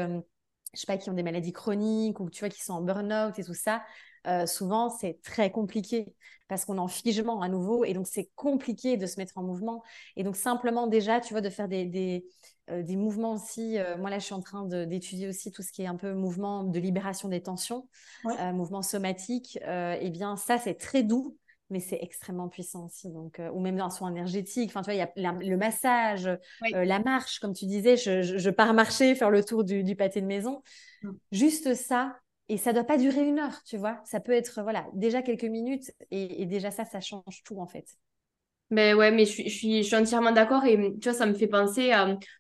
je sais pas, qui ont des maladies chroniques ou tu vois, qui sont en burn-out et tout ça, euh, souvent c'est très compliqué parce qu'on est en figement à nouveau et donc c'est compliqué de se mettre en mouvement. Et donc simplement déjà, tu vois, de faire des, des, euh, mouvements aussi. Euh, moi là, je suis en train d'étudier aussi tout ce qui est un peu mouvement de libération des tensions, mouvement somatique. et eh bien ça, c'est très doux mais c'est extrêmement puissant aussi. Donc, ou même dans un soin énergétique. Enfin, tu vois, il y a le massage, la marche, comme tu disais, je, pars marcher, faire le tour du, pâté de maison. Mmh. Juste ça, et ça doit pas durer une heure, tu vois. Ça peut être, voilà, déjà quelques minutes et, déjà ça, ça change tout en fait. Mais ouais, mais je suis, je suis, je suis entièrement d'accord et tu vois, ça me fait penser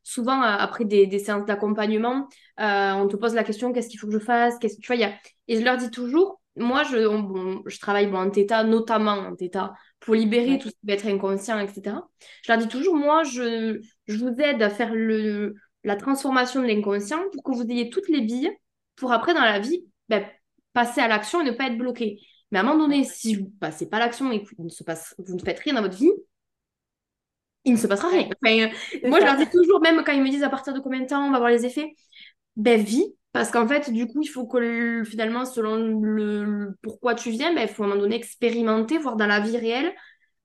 souvent après des, des séances d'accompagnement, euh, on te pose la question qu'est-ce qu'il faut que je fasse qu'est-ce, tu vois, y a... Et je leur dis toujours, moi, je, bon, je travaille bon, en theta, notamment en theta, pour libérer tout ce qui va être inconscient, etc. Je leur dis toujours, moi, je, je vous aide à faire le, la transformation de l'inconscient pour que vous ayez toutes les billes pour après dans la vie ben, passer à l'action et ne pas être bloqué. Mais à un moment donné, si vous ne passez pas à l'action et que vous ne, se passe, vous ne faites rien dans votre vie, il ne se passera rien. Euh, moi, je leur dis toujours, même quand ils me disent à partir de combien de temps on va voir les effets, ben vie, parce qu'en fait, du coup, il faut que finalement, selon le, pourquoi tu viens, ben, il faut à un moment donné expérimenter, voir dans la vie réelle,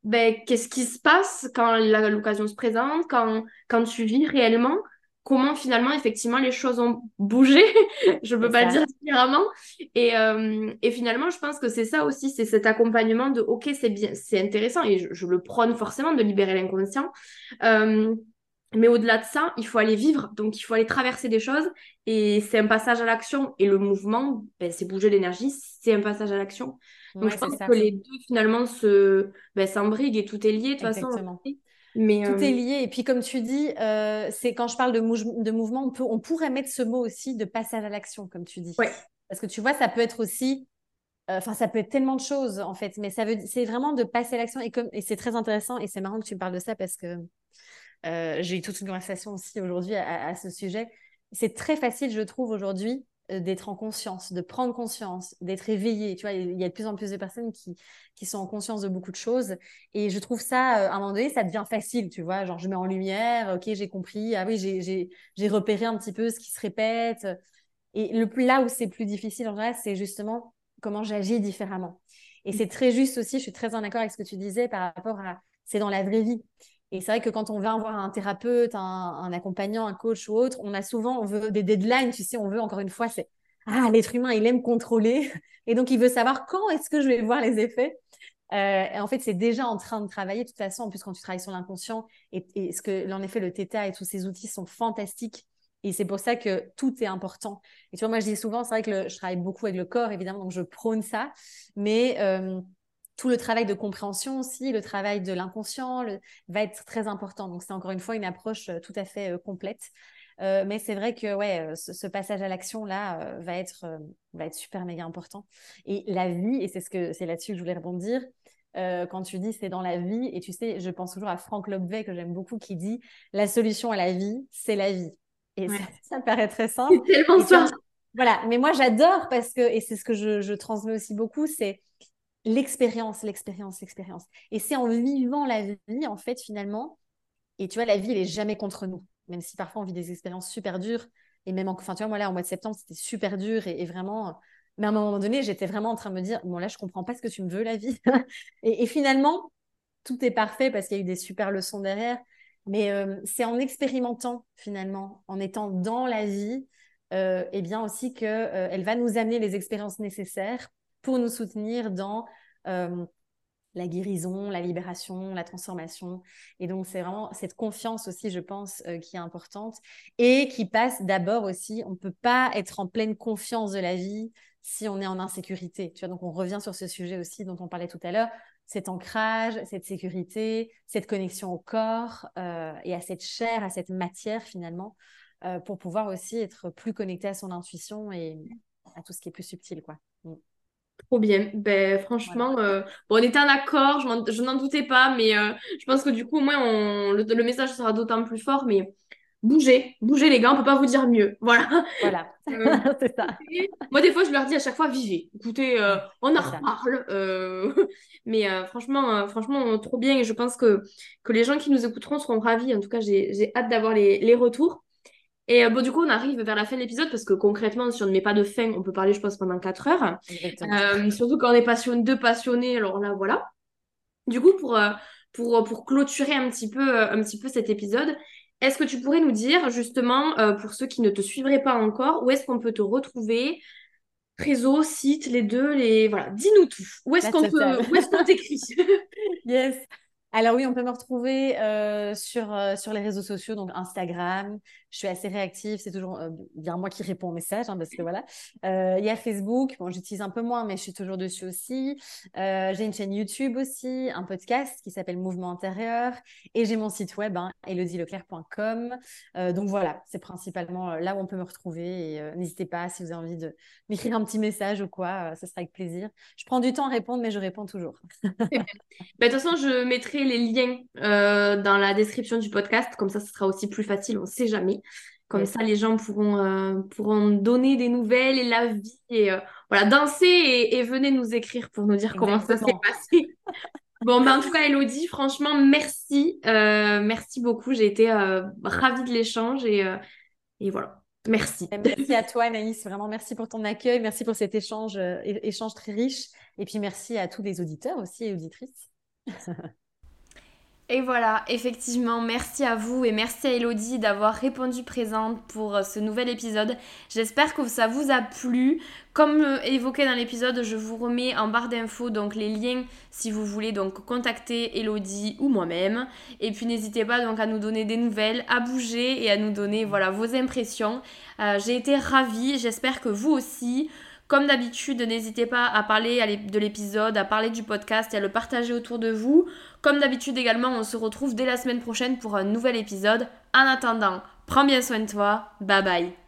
ben, qu'est-ce qui se passe quand l'occasion se présente, quand, quand tu vis réellement comment finalement effectivement les choses ont bougé, je peux pas dire différemment. Et, euh, et, finalement, je pense que c'est ça aussi, c'est cet accompagnement de ok, c'est bien, c'est intéressant et je, le prône forcément de libérer l'inconscient. Euh, mais au-delà de ça, il faut aller vivre, donc il faut aller traverser des choses et c'est un passage à l'action. Et le mouvement, ben, c'est bouger l'énergie, c'est un passage à l'action. Donc je pense que les deux finalement se ben, et tout est lié de toute façon. Mais, Tout est euh, lié. Et puis, comme tu dis, euh, c'est quand je parle de, de mouvement, on, peut, on, pourrait mettre ce mot aussi de passage à l'action, comme tu dis. Parce que tu vois, ça peut être aussi. Euh, enfin, ça peut être tellement de choses, en fait. Mais ça veut, c'est vraiment de passer à l'action. Et, comme, et c'est très intéressant. Et c'est marrant que tu me parles de ça parce que j'ai eu toute une conversation aussi aujourd'hui à, à ce sujet. C'est très facile, je trouve, aujourd'hui, euh, d'être en conscience, de prendre conscience, d'être éveillé. Tu vois, il y a de plus en plus de personnes qui, qui sont en conscience de beaucoup de choses. Et je trouve ça, euh, à un moment donné, ça devient facile, tu vois. Genre, je mets en lumière, ok, j'ai compris, ah oui, j'ai repéré un petit peu ce qui se répète. Et le, là où c'est plus difficile, en vrai, c'est justement comment j'agis différemment. Et c'est très juste aussi, je suis très en accord avec ce que tu disais par rapport à, c'est dans la vraie vie. Et c'est vrai que quand on va voir un thérapeute, un, accompagnant, un coach ou autre, on a souvent, des deadlines, tu sais, on veut encore une fois, c'est ah l'être humain, il aime contrôler, et donc il veut savoir quand est-ce que je vais voir les effets. Euh, et en fait, c'est déjà en train de travailler. De toute façon, en plus, quand tu travailles sur l'inconscient, et, ce que, en effet, le Theta et tous ces outils sont fantastiques. Et c'est pour ça que tout est important. Et tu vois, moi, je dis souvent, c'est vrai que je travaille beaucoup avec le corps, évidemment, donc je prône ça. Mais euh, tout le travail de compréhension aussi, le travail de l'inconscient va être très important. Donc, c'est encore une fois une approche euh, tout à fait euh, complète. Euh, mais c'est vrai que ouais, ce, passage à l'action là va être va être super méga important. Et la vie, et c'est ce que c'est là-dessus que je voulais rebondir. quand tu dis c'est dans la vie, et tu sais, je pense toujours à Franck Lobvet que j'aime beaucoup qui dit la solution à la vie, c'est la vie. Et ça, me paraît très simple. C'est tellement ça. Voilà, mais moi j'adore parce que, et c'est ce que je, je transmets aussi beaucoup, c'est l'expérience, l'expérience, l'expérience. Et c'est en vivant la vie, en fait, finalement, et tu vois, la vie, elle est jamais contre nous, même si parfois on vit des expériences super dures. Et même, en, enfin, tu vois, moi là, en mois de septembre, c'était super dur et, vraiment. Mais à un moment donné, j'étais vraiment en train de me dire, bon là, je comprends pas ce que tu me veux, la vie. et, finalement, tout est parfait parce qu'il y a eu des super leçons derrière. Mais euh, c'est en expérimentant, finalement, en étant dans la vie, euh, et bien aussi qu'elle euh, va nous amener les expériences nécessaires pour nous soutenir dans euh, la guérison, la libération, la transformation. Et donc, c'est vraiment cette confiance aussi, je pense, euh, qui est importante et qui passe d'abord aussi, on ne peut pas être en pleine confiance de la vie si on est en insécurité. Tu vois, donc on revient sur ce sujet aussi dont on parlait tout à l'heure, cet ancrage, cette sécurité, cette connexion au corps euh, et à cette chair, à cette matière finalement, pour pouvoir aussi être plus connecté à son intuition et à tout ce qui est plus subtil, quoi. Mm. Trop bien. Ben, franchement, euh, on était en accord, je, n'en doutais pas, mais euh, je pense que du coup, au moins, on, le, message sera d'autant plus fort. Mais bougez, bougez les gars, on peut pas vous dire mieux. Voilà. Voilà, euh, c'est ça. Moi, des fois, je leur dis à chaque fois, vivez. Écoutez, on en reparle. mais franchement, franchement, trop bien. Et je pense que, que les gens qui nous écouteront seront ravis. En tout cas, j'ai hâte d'avoir les, les retours. Et bon, du coup, on arrive vers la fin de l'épisode parce que concrètement, si on ne met pas de fin, on peut parler, je pense, pendant 4 heures. surtout quand on est passionné, deux passionnés, alors là, voilà. Du coup, pour, pour, pour clôturer un petit, peu, un petit peu cet épisode, est-ce que tu pourrais nous dire, justement, pour ceux qui ne te suivraient pas encore, où est-ce qu'on peut te retrouver? Réseau, site, les deux, les... Voilà, dis-nous tout. Où est-ce qu'on est t'écrit? Yes. Alors oui, on peut me retrouver euh, sur, euh, sur les réseaux sociaux, donc Instagram. Je suis assez réactive, c'est toujours euh, bien moi qui réponds aux messages, hein, parce que voilà. Il y a Facebook, bon, j'utilise un peu moins, mais je suis toujours dessus aussi. j'ai une chaîne YouTube aussi, un podcast qui s'appelle Mouvement Intérieur, et j'ai mon site web, hein, donc voilà, c'est principalement là où on peut me retrouver. Et n'hésitez pas si vous avez envie de m'écrire un petit message ou quoi, ce sera avec plaisir. Je prends du temps à répondre, mais je réponds toujours. Bah, de toute façon, je mettrai les liens euh, dans la description du podcast. Comme ça, ce sera aussi plus facile, on ne sait jamais. Comme ça, les gens pourront, euh, pourront donner des nouvelles et la vie. Et euh, voilà, danser et, venez nous écrire pour nous dire comment ça s'est passé. Bon, ben, en tout cas, Elodie, franchement, merci. merci beaucoup. J'ai été ravie de l'échange et, et voilà. Merci. Merci à toi, Anaïs. Vraiment, merci pour ton accueil. Merci pour cet échange, échange très riche. Et puis, merci à tous les auditeurs aussi et auditrices. Et voilà, effectivement, merci à vous et merci à Elodie d'avoir répondu présente pour euh, ce nouvel épisode. J'espère que ça vous a plu. Comme euh, évoqué dans l'épisode, je vous remets en barre d'infos donc les liens si vous voulez donc contacter Elodie ou moi-même. Et puis n'hésitez pas donc à nous donner des nouvelles, à bouger et à nous donner voilà vos impressions. Euh, j'ai été ravie, j'espère que vous aussi. Comme d'habitude, n'hésitez pas à parler de l'épisode, à parler du podcast et à le partager autour de vous. Comme d'habitude également, on se retrouve dès la semaine prochaine pour un nouvel épisode. En attendant, prends bien soin de toi. Bye bye.